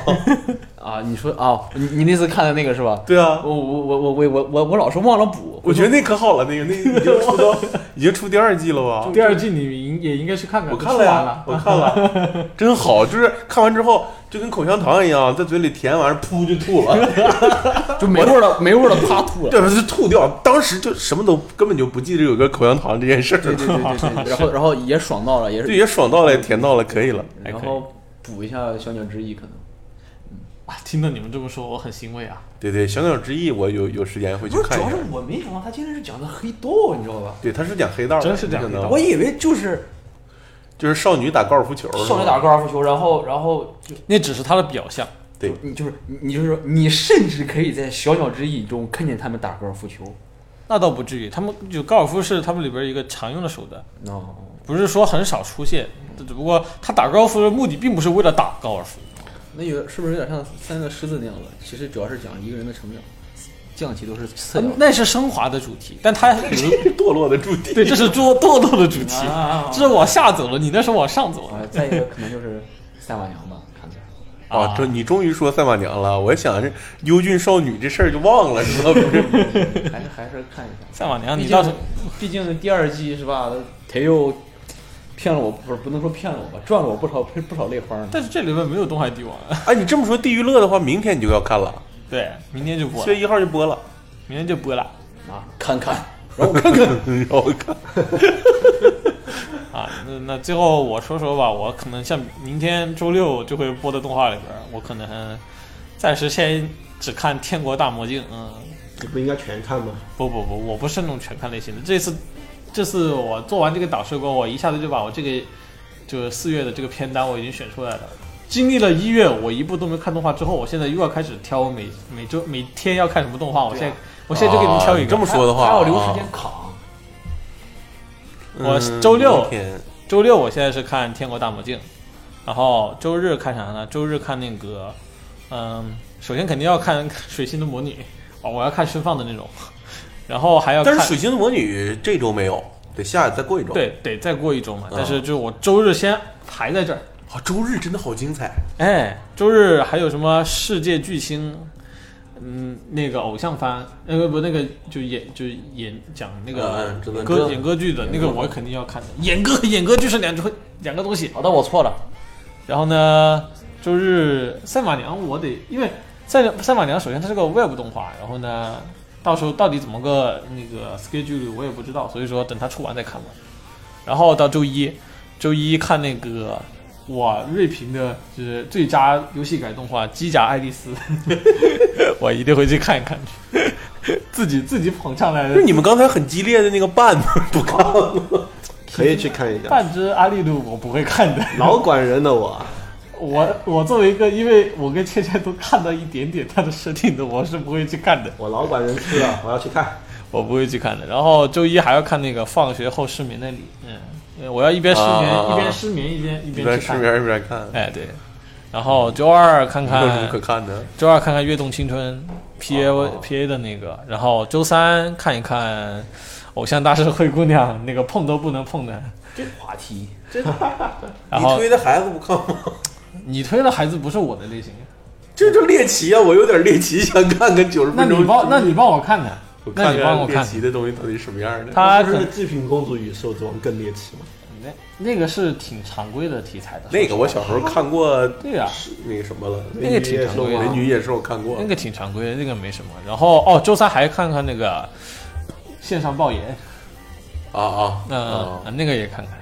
啊，你说啊，你你那次看的那个是吧？对啊我，我我我我我我我老是忘了补，我觉得那可好了，那个那已经出到 已经出第二季了吧？第二季你应也应该去看看，我看了呀了，我看了，真好，就是看完之后就跟口香糖一样，在嘴里甜完，噗就吐了，就没味儿了，没味儿了，啪吐了。对，就吐掉，当时就什么都根本就不记得有个口香糖这件事儿，对对对对对，然后然后也爽到了，也是对，也爽到了，也甜到了，可以了。然后补一下小鸟之翼可能。啊！听到你们这么说，我很欣慰啊。对对，小鸟之翼，我有有时间会去，看一下主要是。我没想到他竟然是讲的黑道，你知道吧？对，他是讲黑道的，真是讲黑道我以为就是就是少女打高尔夫球，少女打高尔夫球，然后然后就那只是他的表象，对你就是你你就是说你甚至可以在小鸟之翼中看见他们打高尔夫球。那倒不至于。他们就高尔夫是他们里边一个常用的手段，哦，不是说很少出现，只不过他打高尔夫的目的并不是为了打高尔夫。那有是不是有点像三个狮子那样子？其实主要是讲一个人的成长，降旗都是次要的。那是升华的主题，但他有 堕落的主题。对，这是堕堕落的主题，啊这是往下走了，你那是往上走了。啊，再一个可能就是赛马娘吧，看起来。啊，这你终于说赛马娘了，我想这幽俊少女这事儿就忘了，知道 不是？还是还是看一下。赛马娘，毕竟你倒是毕竟第二季是吧？他又骗了我，不是不能说骗了我吧，赚了我不少不少泪花呢。但是这里面没有东海帝王。哎，你这么说地狱乐的话，明天你就要看了，对，明天就播七月，一号就播了，明天就播了啊，看看，让我看看。让我看。啊。那那最后我说说吧，我可能像明天周六就会播的动画里边，我可能暂时先只看《天国大魔镜》。嗯，你不应该全看吗？不不不，我不是那种全看类型的。这次这次我做完这个导师过后，我一下子就把我这个就是四月的这个片单我已经选出来了。经历了一月，我一部都没看动画之后，我现在又要开始挑每每周每天要看什么动画。我现在、我现在就给你们挑一个。啊这么说的话，还要留时啊间扛。我嗯周六周六我现在是看《天国大魔镜》，然后周日看啥呢？周日看那个，嗯，首先肯定要看《水星的魔女》，哦，我要看释放的那种，然后还要看但是水星的魔女这周没有，得下再过一周。，对得再过一周嘛，嗯但是就我周日先排在这儿。啊，周日真的好精彩。哎，周日还有什么世界巨星？嗯，那个偶像番，那个不，那个就演就演讲那个歌演歌剧的那个，我肯定要看的。演歌演歌剧是两种两个东西。好的，我错了。然后呢，周日赛马娘我得，因为赛赛马娘首先它是个 Web 动画，然后呢，到时候到底怎么个那个 schedule 我也不知道，所以说等它出完再看吧。然后到周一，周一看那个我锐评的就是最佳游戏改动画《机甲爱丽丝》，我一定会去看一看，自己自己捧上来的就你们刚才很激烈的那个半 不看了，可以去看一下。半只阿丽露我不会看的。老管人的我，我我作为一个，因为我跟倩倩都看到一点点它的设定的，我是不会去看的，我老管人吃了，我要去看。我不会去看的。然后周一还要看那个放学后失眠那里，嗯，呃我要一边失眠、一边失眠一边一一边失。眠一边看，哎，对。然后周二看有什么看可看的？周二看看《跃动青春》P A 哦 P A 的那个，然后周三看一看《偶像大师灰姑娘》那个碰都不能碰的。这话题，真的 你推的孩子不看吗？你推的孩子不是我的类型，这就猎奇啊！我有点猎奇，想看看九十那分钟。那你帮那你帮我看看，那我看看猎你帮我看奇的东西到底什么样的？他可不是祭品公主与兽之王更猎奇吗？那那个是挺常规的题材的。那个我小时候看过，对呀、是那个什么了，那个挺常规的美女野兽看过那。个挺常规的，那个没什么。然后哦，周三还看看那个线上爆言，啊啊那、啊！那个也看看。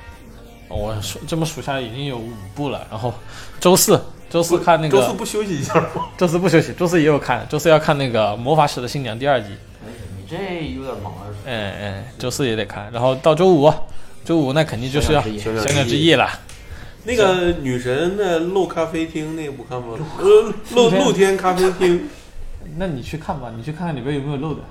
我数这么数下来已经有五部了。然后周四，周四看那个，周四不休息一下吗？周四不休息，周四也有看，周四要看那个《魔法使的新娘》第二季。哎，有点忙啊。哎哎，周四也得看。然后到周五，周五那肯定就是要小鸟之翼了。那个女神的露咖啡厅那个不看吗？呃，露露天咖啡厅 那你去看吧，你去看看里边有没有露的，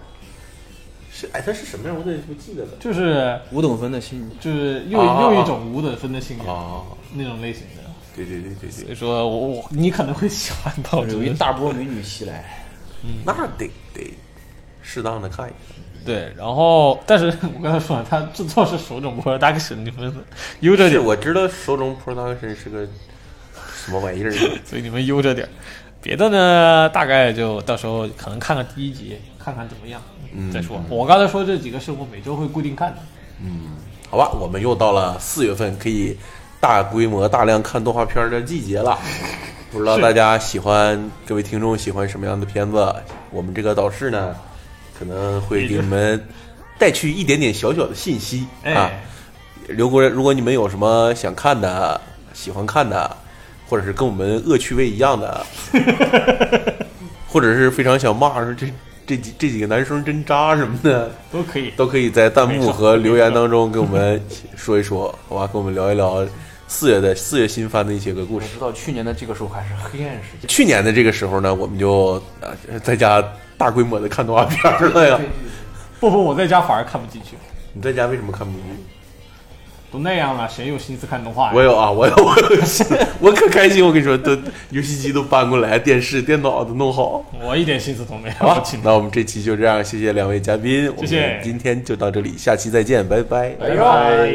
是哎，它是什么样？我怎么不记得了？就是五等分的性，就是又啊又一种五等分的信仰啊，那种类型的。对对对对对，所以说我我你可能会喜欢吧，我觉得有一大波美女袭来，那得得适当的看一看。对，然后但是 我刚才说了，他制作是手冢 production，你们悠着是点，我知道手冢 production 是个什么玩意儿，所以你们悠着点。别的呢，大概就到时候可能看看第一集，看看怎么样，嗯再说。我刚才说这几个是我每周会固定看的。嗯好吧，我们又到了四月份可以大规模、大量看动画片的季节了。不知道大家喜欢，各位听众喜欢什么样的片子？我们这个导师呢，可能会给你们带去一点点小小的信息啊。哎，如果如果你们有什么想看的、喜欢看的，或者是跟我们恶趣味一样的，或者是非常想骂说这这几这几个男生真渣什么的，都可以。都可以在弹幕和留言当中跟我们说一说，好吧？跟我们聊一聊四月的四月新番的一些个故事。我知道去年的这个时候还是黑暗时期，去年的这个时候呢，我们就呃在家大规模的看动画片了呀。不不，我在家反而看不进去，你在家为什么看不进去？都那样了，谁有心思看动画呀？我有啊，我有，我有，我可开心！我跟你说，都游戏机都搬过来，电视、电脑都弄好。我一点心思都没有。好吧，那我们这期就这样，谢谢两位嘉宾，我谢们今天就到这里，下期再见，拜拜。拜拜。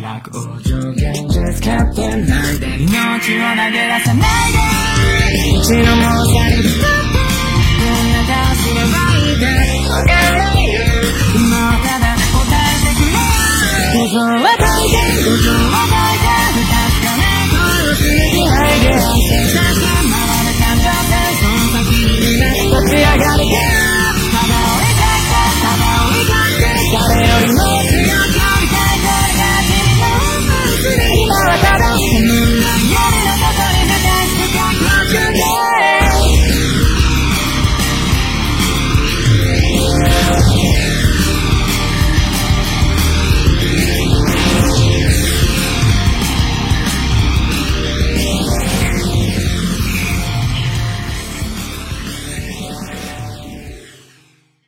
フラグを上限じゃ使ってないで命を投げ出さないで一度もされてこんな顔すればいいかわかるないよもうただ答えてくれ嘘は解い心嘘は解いて確かな声をするに入れさせ回る感動でその先にな立ち上がる